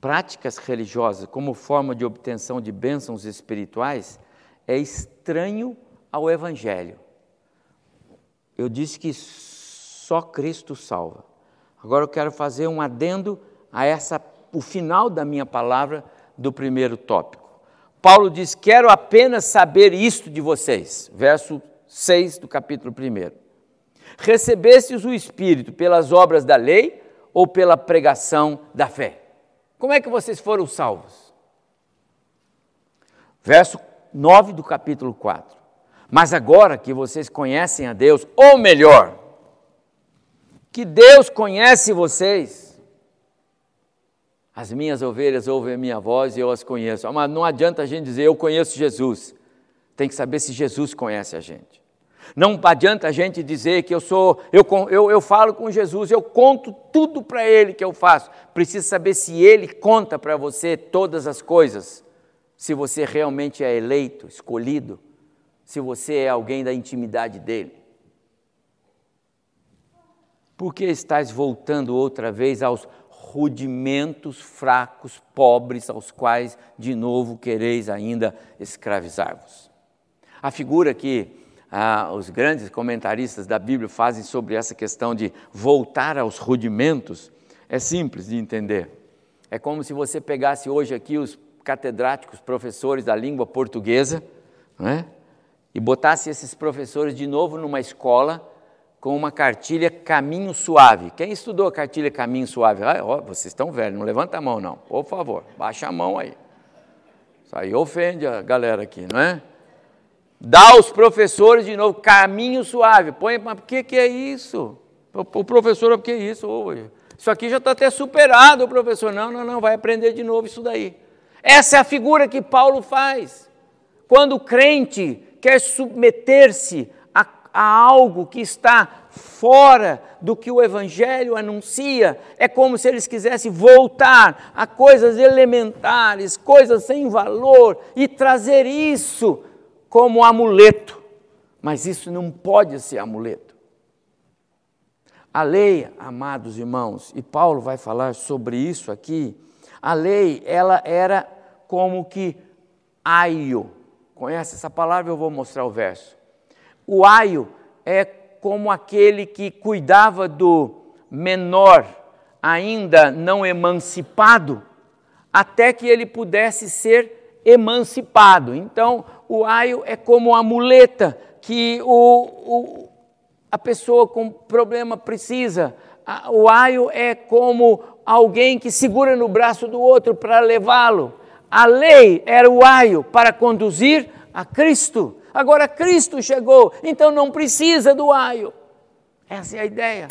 Práticas religiosas como forma de obtenção de bênçãos espirituais é estranho ao Evangelho. Eu disse que só Cristo salva. Agora eu quero fazer um adendo a essa, o final da minha palavra do primeiro tópico. Paulo diz: Quero apenas saber isto de vocês. Verso 6 do capítulo 1. Recebestes o Espírito pelas obras da lei ou pela pregação da fé? Como é que vocês foram salvos? Verso 9 do capítulo 4. Mas agora que vocês conhecem a Deus, ou melhor, que Deus conhece vocês, as minhas ovelhas ouvem a minha voz e eu as conheço. Mas não adianta a gente dizer eu conheço Jesus. Tem que saber se Jesus conhece a gente. Não adianta a gente dizer que eu sou, eu, eu, eu falo com Jesus, eu conto tudo para Ele que eu faço. Precisa saber se Ele conta para você todas as coisas, se você realmente é eleito, escolhido, se você é alguém da intimidade dEle. Por que estás voltando outra vez aos rudimentos fracos, pobres, aos quais de novo quereis ainda escravizar-vos? A figura que ah, os grandes comentaristas da Bíblia fazem sobre essa questão de voltar aos rudimentos, é simples de entender. É como se você pegasse hoje aqui os catedráticos, professores da língua portuguesa, é? e botasse esses professores de novo numa escola com uma cartilha Caminho Suave. Quem estudou a cartilha Caminho Suave? Ah, vocês estão velhos, não levanta a mão não, por favor, baixa a mão aí. Isso aí ofende a galera aqui, não é? Dá aos professores de novo caminho suave. Põe, mas por que, que é isso? O professor, por que é isso? isso aqui já está até superado, o professor. Não, não, não, vai aprender de novo isso daí. Essa é a figura que Paulo faz. Quando o crente quer submeter-se a, a algo que está fora do que o Evangelho anuncia, é como se eles quisessem voltar a coisas elementares, coisas sem valor, e trazer isso como amuleto, mas isso não pode ser amuleto. A lei, amados irmãos, e Paulo vai falar sobre isso aqui, a lei, ela era como que aio. Conhece essa palavra? Eu vou mostrar o verso. O aio é como aquele que cuidava do menor ainda não emancipado, até que ele pudesse ser emancipado. Então, o aio é como a muleta que o, o, a pessoa com problema precisa. O aio é como alguém que segura no braço do outro para levá-lo. A lei era o aio para conduzir a Cristo. Agora Cristo chegou, então não precisa do aio. Essa é a ideia.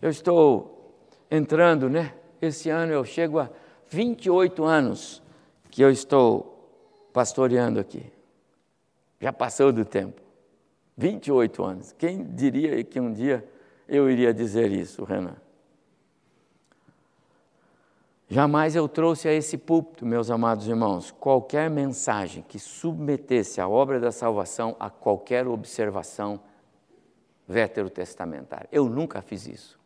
Eu estou entrando, né? Esse ano eu chego a 28 anos que eu estou pastoreando aqui. Já passou do tempo. 28 anos. Quem diria que um dia eu iria dizer isso, Renan? Jamais eu trouxe a esse púlpito, meus amados irmãos, qualquer mensagem que submetesse a obra da salvação a qualquer observação veterotestamentária. Eu nunca fiz isso,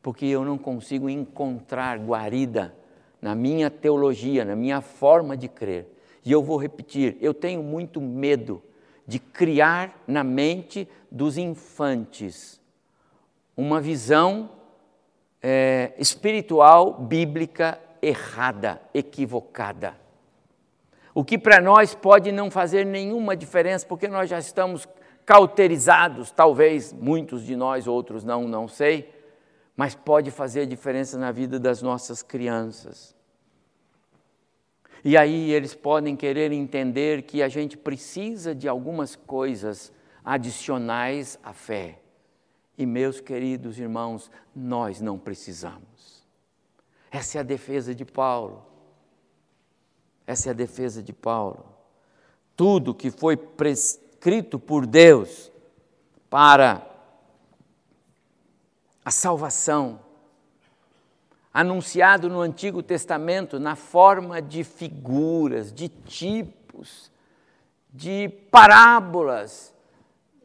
porque eu não consigo encontrar guarida na minha teologia, na minha forma de crer. E eu vou repetir: eu tenho muito medo de criar na mente dos infantes uma visão é, espiritual bíblica errada, equivocada. O que para nós pode não fazer nenhuma diferença, porque nós já estamos cauterizados, talvez muitos de nós, outros não, não sei, mas pode fazer diferença na vida das nossas crianças. E aí eles podem querer entender que a gente precisa de algumas coisas adicionais à fé. E, meus queridos irmãos, nós não precisamos. Essa é a defesa de Paulo. Essa é a defesa de Paulo. Tudo que foi prescrito por Deus para a salvação, anunciado no Antigo Testamento na forma de figuras, de tipos, de parábolas,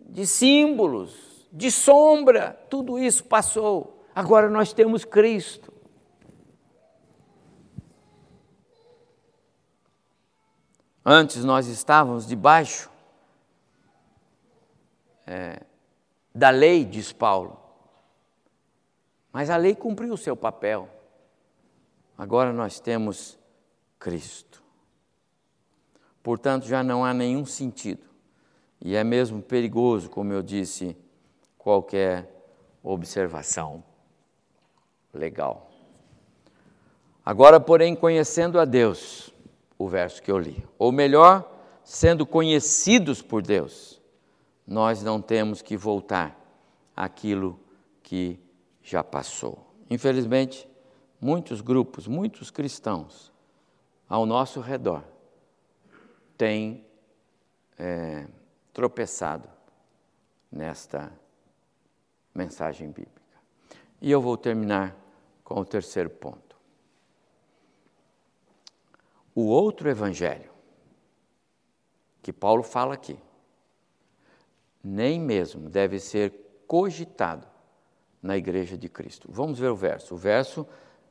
de símbolos, de sombra, tudo isso passou. Agora nós temos Cristo. Antes nós estávamos debaixo é, da lei, diz Paulo. Mas a lei cumpriu o seu papel. Agora nós temos Cristo. Portanto, já não há nenhum sentido, e é mesmo perigoso, como eu disse, qualquer observação legal. Agora, porém, conhecendo a Deus, o verso que eu li, ou melhor, sendo conhecidos por Deus, nós não temos que voltar àquilo que já passou. Infelizmente, muitos grupos, muitos cristãos ao nosso redor têm é, tropeçado nesta mensagem bíblica. E eu vou terminar com o terceiro ponto. O outro evangelho, que Paulo fala aqui, nem mesmo deve ser cogitado na igreja de Cristo. Vamos ver o verso. O verso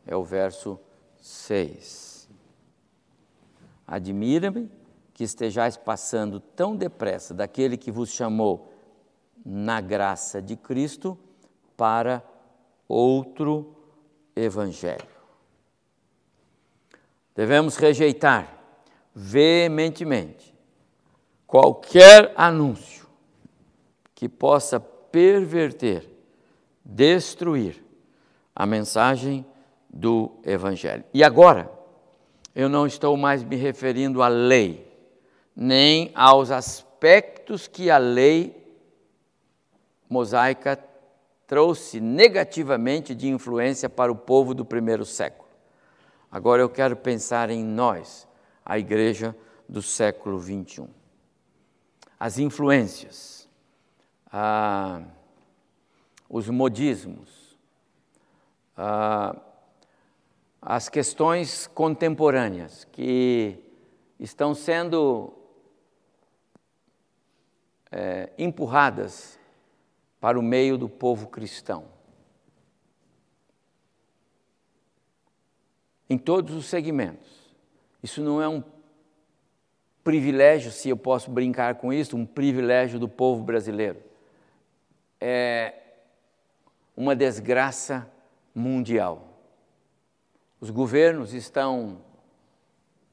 é o verso 6. Admira-me que estejais passando tão depressa daquele que vos chamou na graça de Cristo para outro evangelho. Devemos rejeitar veementemente qualquer anúncio que possa perverter, destruir a mensagem do Evangelho. E agora, eu não estou mais me referindo à lei, nem aos aspectos que a lei mosaica trouxe negativamente de influência para o povo do primeiro século. Agora eu quero pensar em nós, a igreja do século 21. As influências, ah, os modismos, ah, as questões contemporâneas que estão sendo é, empurradas para o meio do povo cristão. Em todos os segmentos. Isso não é um privilégio, se eu posso brincar com isso, um privilégio do povo brasileiro. É uma desgraça mundial. Os governos estão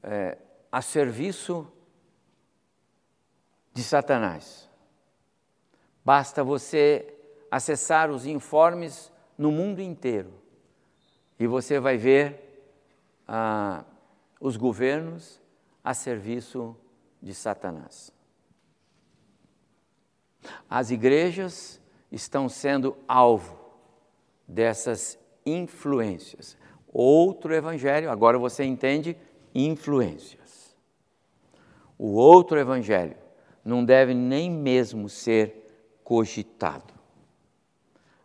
é, a serviço de Satanás. Basta você acessar os informes no mundo inteiro e você vai ver ah, os governos a serviço de Satanás. As igrejas estão sendo alvo dessas influências. Outro evangelho, agora você entende influências. O outro evangelho não deve nem mesmo ser cogitado.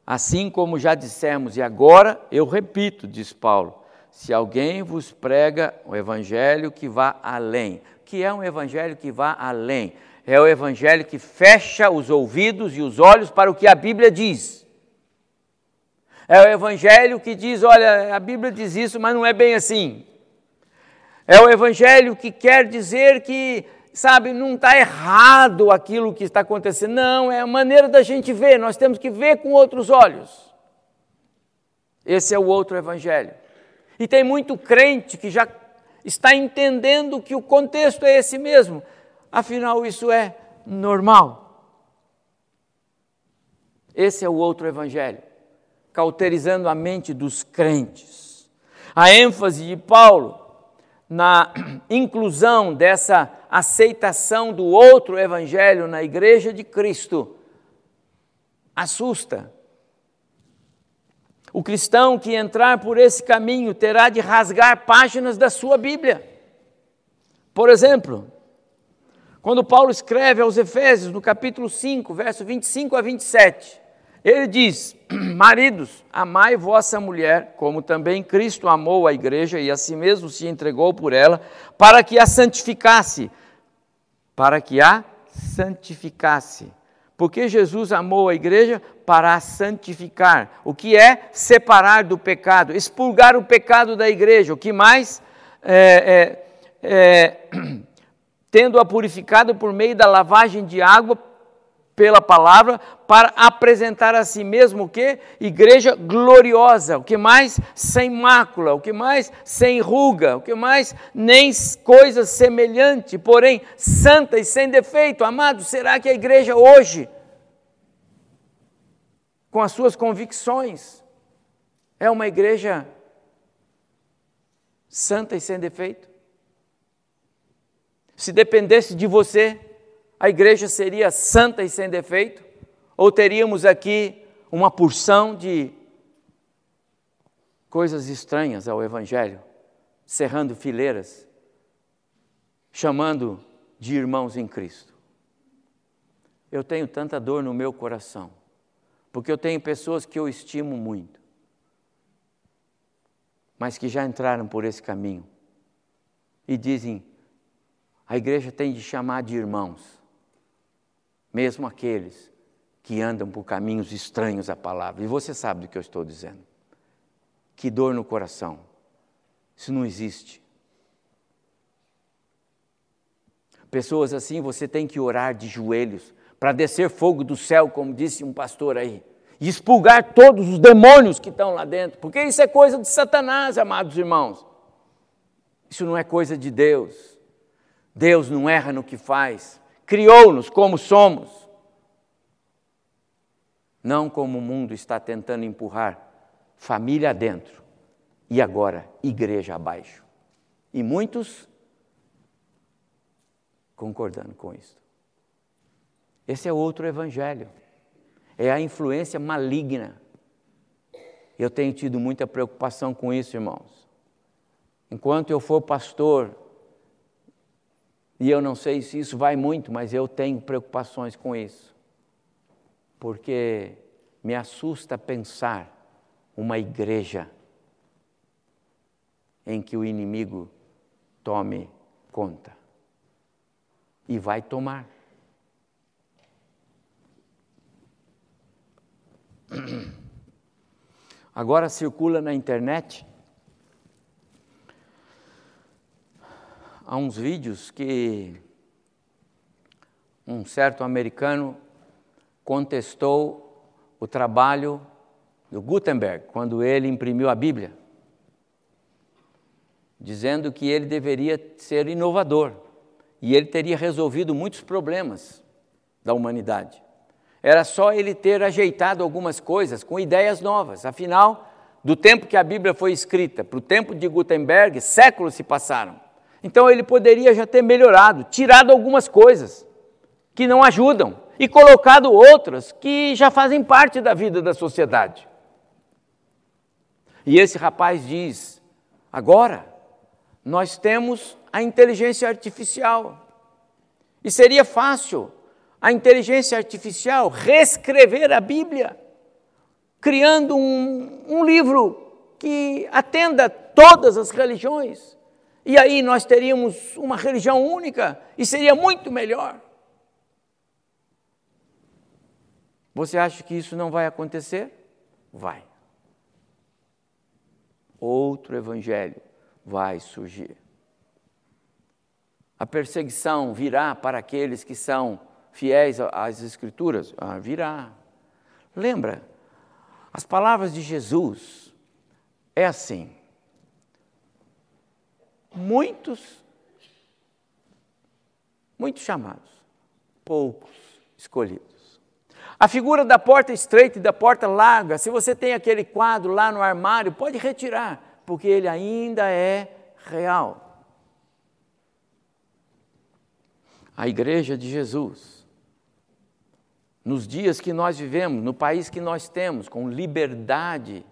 Assim como já dissemos, e agora eu repito, diz Paulo, se alguém vos prega o evangelho que vá além. Que é um evangelho que vá além? É o evangelho que fecha os ouvidos e os olhos para o que a Bíblia diz. É o evangelho que diz: olha, a Bíblia diz isso, mas não é bem assim. É o evangelho que quer dizer que, sabe, não está errado aquilo que está acontecendo. Não, é a maneira da gente ver, nós temos que ver com outros olhos. Esse é o outro evangelho. E tem muito crente que já está entendendo que o contexto é esse mesmo. Afinal, isso é normal. Esse é o outro evangelho cauterizando a mente dos crentes. A ênfase de Paulo na inclusão dessa aceitação do outro evangelho na igreja de Cristo assusta. O cristão que entrar por esse caminho terá de rasgar páginas da sua Bíblia. Por exemplo, quando Paulo escreve aos Efésios, no capítulo 5, verso 25 a 27, ele diz: Maridos, amai vossa mulher, como também Cristo amou a igreja e a si mesmo se entregou por ela, para que a santificasse. Para que a santificasse. Porque Jesus amou a igreja para a santificar. O que é separar do pecado, expurgar o pecado da igreja. O que mais? É, é, é, tendo-a purificado por meio da lavagem de água pela palavra para apresentar a si mesmo o que? Igreja gloriosa, o que mais? Sem mácula, o que mais? Sem ruga, o que mais? Nem coisa semelhante, porém santa e sem defeito. Amado, será que a igreja hoje, com as suas convicções, é uma igreja santa e sem defeito? Se dependesse de você, a igreja seria santa e sem defeito? Ou teríamos aqui uma porção de coisas estranhas ao Evangelho, cerrando fileiras, chamando de irmãos em Cristo? Eu tenho tanta dor no meu coração, porque eu tenho pessoas que eu estimo muito, mas que já entraram por esse caminho e dizem: a igreja tem de chamar de irmãos mesmo aqueles que andam por caminhos estranhos à palavra. E você sabe do que eu estou dizendo. Que dor no coração. Isso não existe. Pessoas assim, você tem que orar de joelhos para descer fogo do céu, como disse um pastor aí, e expulgar todos os demônios que estão lá dentro, porque isso é coisa de Satanás, amados irmãos. Isso não é coisa de Deus. Deus não erra no que faz criou-nos como somos, não como o mundo está tentando empurrar família adentro e agora igreja abaixo. E muitos concordando com isso. Esse é outro evangelho. É a influência maligna. Eu tenho tido muita preocupação com isso, irmãos. Enquanto eu for pastor, e eu não sei se isso vai muito, mas eu tenho preocupações com isso. Porque me assusta pensar uma igreja em que o inimigo tome conta. E vai tomar. Agora circula na internet há uns vídeos que um certo americano contestou o trabalho do Gutenberg quando ele imprimiu a Bíblia, dizendo que ele deveria ser inovador e ele teria resolvido muitos problemas da humanidade. Era só ele ter ajeitado algumas coisas com ideias novas. Afinal, do tempo que a Bíblia foi escrita para o tempo de Gutenberg, séculos se passaram. Então ele poderia já ter melhorado, tirado algumas coisas que não ajudam e colocado outras que já fazem parte da vida da sociedade. E esse rapaz diz: agora nós temos a inteligência artificial. E seria fácil a inteligência artificial reescrever a Bíblia, criando um, um livro que atenda todas as religiões. E aí nós teríamos uma religião única e seria muito melhor. Você acha que isso não vai acontecer? Vai. Outro evangelho vai surgir. A perseguição virá para aqueles que são fiéis às Escrituras? Ah, virá. Lembra, as palavras de Jesus é assim: muitos, muitos chamados, poucos escolhidos. A figura da porta estreita e da porta larga, se você tem aquele quadro lá no armário, pode retirar, porque ele ainda é real. A igreja de Jesus, nos dias que nós vivemos, no país que nós temos, com liberdade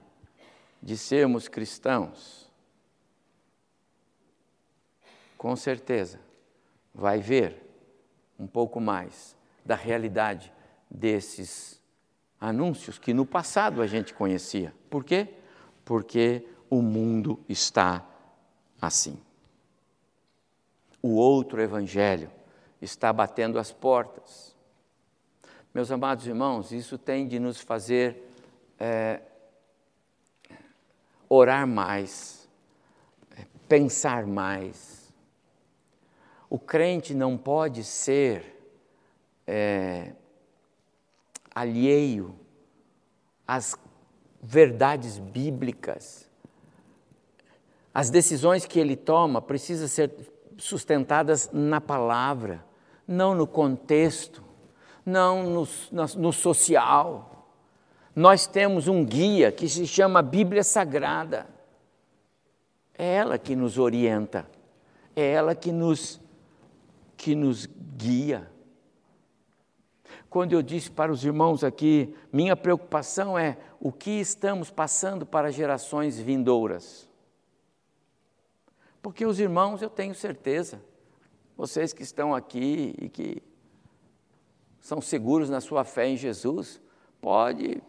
de sermos cristãos, com certeza vai ver um pouco mais da realidade desses anúncios que no passado a gente conhecia. Por quê? Porque o mundo está assim. O outro evangelho está batendo as portas. Meus amados irmãos, isso tem de nos fazer é, orar mais, pensar mais, o crente não pode ser é, alheio às verdades bíblicas. As decisões que ele toma precisam ser sustentadas na palavra, não no contexto, não no, no, social. Nós temos um guia que se chama Bíblia Sagrada. É ela que nos orienta, é ela que nos que nos guia. Quando eu disse para os irmãos aqui, minha preocupação é o que estamos passando para gerações vindouras. Porque os irmãos, eu tenho certeza, vocês que estão aqui e que são seguros na sua fé em Jesus, pode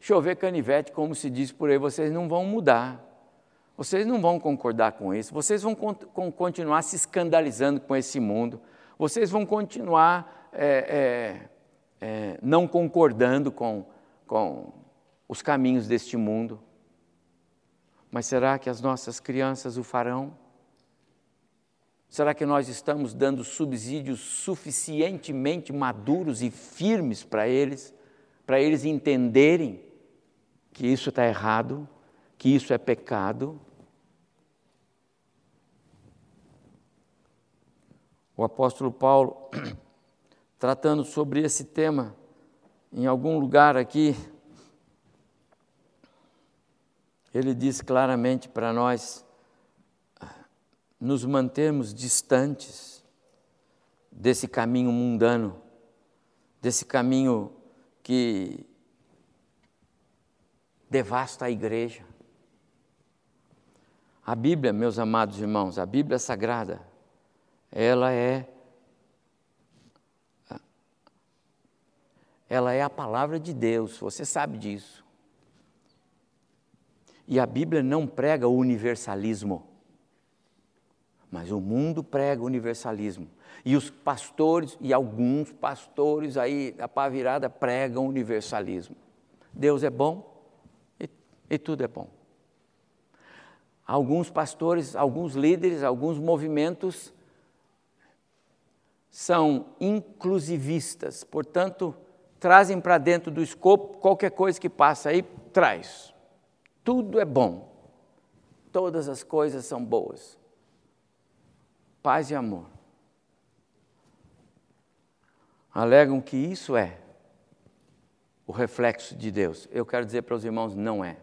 chover canivete, como se diz por aí, vocês não vão mudar. Vocês não vão concordar com isso, vocês vão continuar se escandalizando com esse mundo, vocês vão continuar é, é, é, não concordando com, com os caminhos deste mundo. Mas será que as nossas crianças o farão? Será que nós estamos dando subsídios suficientemente maduros e firmes para eles, para eles entenderem que isso está errado, que isso é pecado? O apóstolo Paulo, tratando sobre esse tema, em algum lugar aqui, ele diz claramente para nós nos mantermos distantes desse caminho mundano, desse caminho que devasta a igreja. A Bíblia, meus amados irmãos, a Bíblia Sagrada, ela é ela é a palavra de Deus, você sabe disso. E a Bíblia não prega o universalismo, mas o mundo prega o universalismo. E os pastores, e alguns pastores aí da pá virada pregam o universalismo. Deus é bom e, e tudo é bom. Alguns pastores, alguns líderes, alguns movimentos são inclusivistas, portanto, trazem para dentro do escopo qualquer coisa que passa aí, traz. Tudo é bom. Todas as coisas são boas. Paz e amor. Alegam que isso é o reflexo de Deus. Eu quero dizer para os irmãos, não é.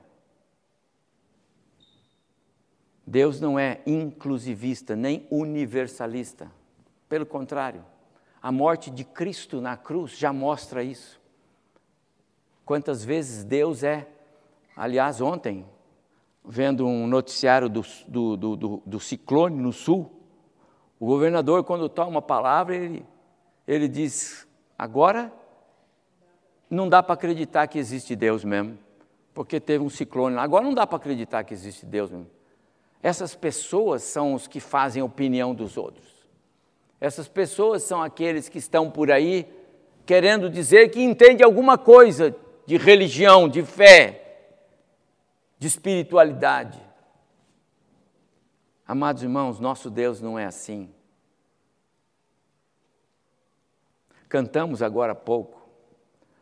Deus não é inclusivista nem universalista. Pelo contrário, a morte de Cristo na cruz já mostra isso. Quantas vezes Deus é, aliás, ontem, vendo um noticiário do, do, do, do, ciclone no sul, o governador, quando toma a palavra, ele, ele diz: agora não dá para acreditar que existe Deus mesmo, porque teve um ciclone lá. Agora não dá para acreditar que existe Deus mesmo. Essas pessoas são os que fazem a opinião dos outros. Essas pessoas são aqueles que estão por aí querendo dizer que entende alguma coisa de religião, de fé, de espiritualidade. Amados irmãos, nosso Deus não é assim. Cantamos agora há pouco.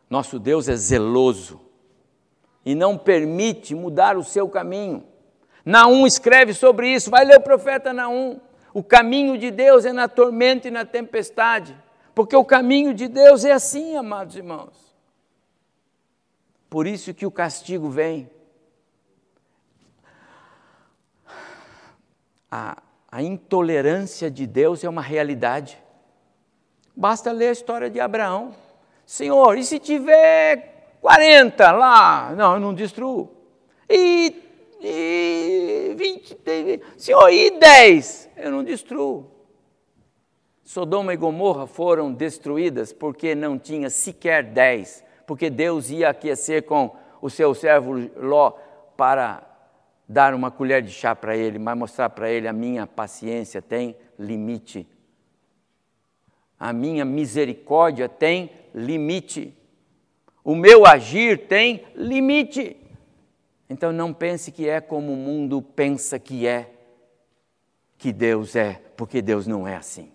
Nosso Deus é zeloso e não permite mudar o seu caminho. Naum escreve sobre isso, vai ler o profeta Naum. O caminho de Deus é na tormenta e na tempestade, porque o caminho de Deus é assim, amados irmãos. Por isso que o castigo vem. A, a intolerância de Deus é uma realidade. Basta ler a história de Abraão. Senhor, e se tiver 40 lá? Não, eu não destruo. E e 20, Senhor, e 10? Eu não destruo. Sodoma e Gomorra foram destruídas porque não tinha sequer 10, porque Deus ia aquecer com o seu servo Ló para dar uma colher de chá para ele, mas mostrar para ele a minha paciência tem limite. A minha misericórdia tem limite. O meu agir tem limite. Então não pense que é como o mundo pensa que é, que Deus é, porque Deus não é assim.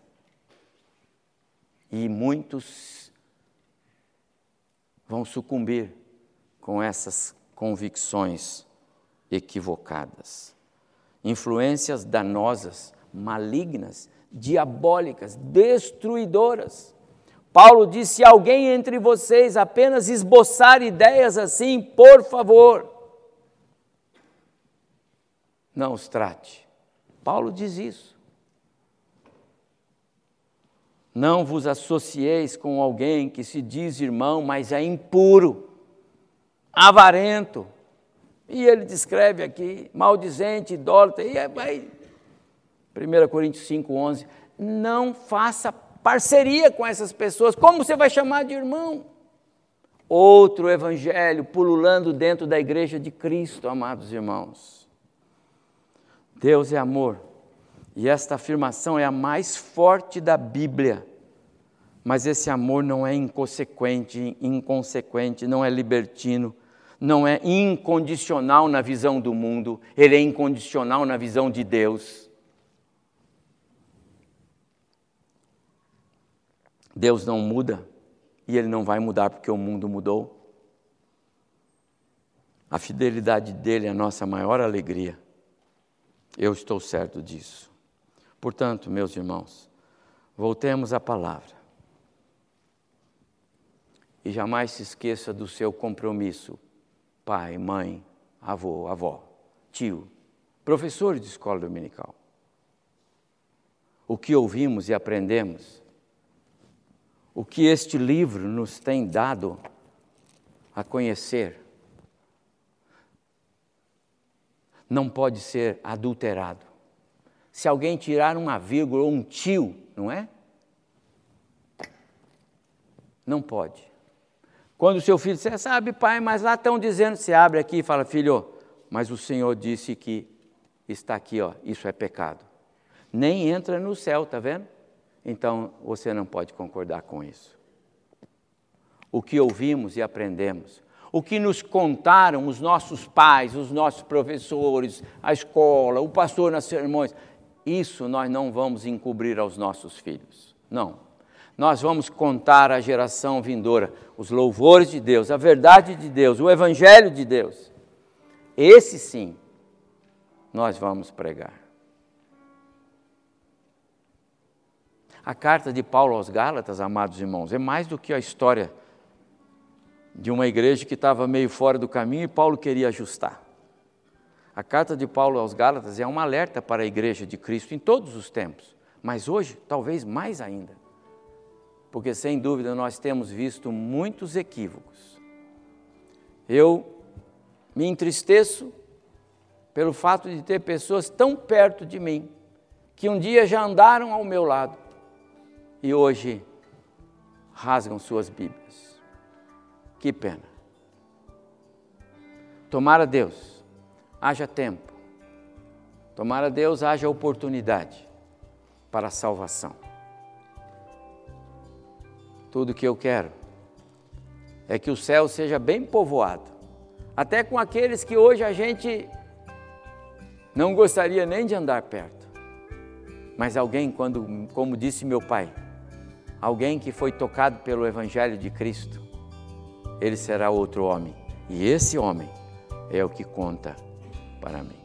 E muitos vão sucumbir com essas convicções equivocadas. Influências danosas, malignas, diabólicas, destruidoras. Paulo disse: se alguém entre vocês apenas esboçar ideias assim, por favor, não os trate. Paulo diz isso. Não vos associeis com alguém que se diz irmão, mas é impuro, avarento. E ele descreve aqui, maldizente, idólatra, e vai. 1 Coríntios 5, 11. Não faça parceria com essas pessoas. Como você vai chamar de irmão? Outro evangelho pululando dentro da igreja de Cristo, amados irmãos. Deus é amor. E esta afirmação é a mais forte da Bíblia. Mas esse amor não é inconsequente, inconsequente, não é libertino, não é incondicional na visão do mundo, ele é incondicional na visão de Deus. Deus não muda e ele não vai mudar porque o mundo mudou. A fidelidade dele é a nossa maior alegria. Eu estou certo disso. Portanto, meus irmãos, voltemos à palavra. E jamais se esqueça do seu compromisso, pai, mãe, avô, avó, tio, professores de escola dominical. O que ouvimos e aprendemos, o que este livro nos tem dado a conhecer, não pode ser adulterado. Se alguém tirar uma vírgula ou um tio, não é? Não pode. Quando o seu filho disser, sabe, pai, mas lá estão dizendo, você abre aqui e fala, filho, mas o Senhor disse que está aqui, ó, isso é pecado. Nem entra no céu, tá vendo? Então você não pode concordar com isso. O que ouvimos e aprendemos, o que nos contaram os nossos pais, os nossos professores, a escola, o pastor nas sermões, isso nós não vamos encobrir aos nossos filhos. Não. nós vamos contar à geração vindoura os louvores de Deus, a verdade de Deus, o Evangelho de Deus. Esse sim, nós vamos pregar. A carta de Paulo aos Gálatas, amados irmãos, é mais do que a história de uma igreja que estava meio fora do caminho e Paulo queria ajustar. A carta de Paulo aos Gálatas é um alerta para a igreja de Cristo em todos os tempos, mas hoje talvez mais ainda porque sem dúvida nós temos visto muitos equívocos. Eu me entristeço pelo fato de ter pessoas tão perto de mim, que um dia já andaram ao meu lado e hoje rasgam suas Bíblias. Que pena. Tomara Deus, haja tempo. Tomara Deus, haja oportunidade para a salvação. Tudo que eu quero é que o céu seja bem povoado, até com aqueles que hoje a gente não gostaria nem de andar perto. Mas alguém, quando, como disse meu pai, alguém que foi tocado pelo Evangelho de Cristo, ele será outro homem. E esse homem é o que conta para mim.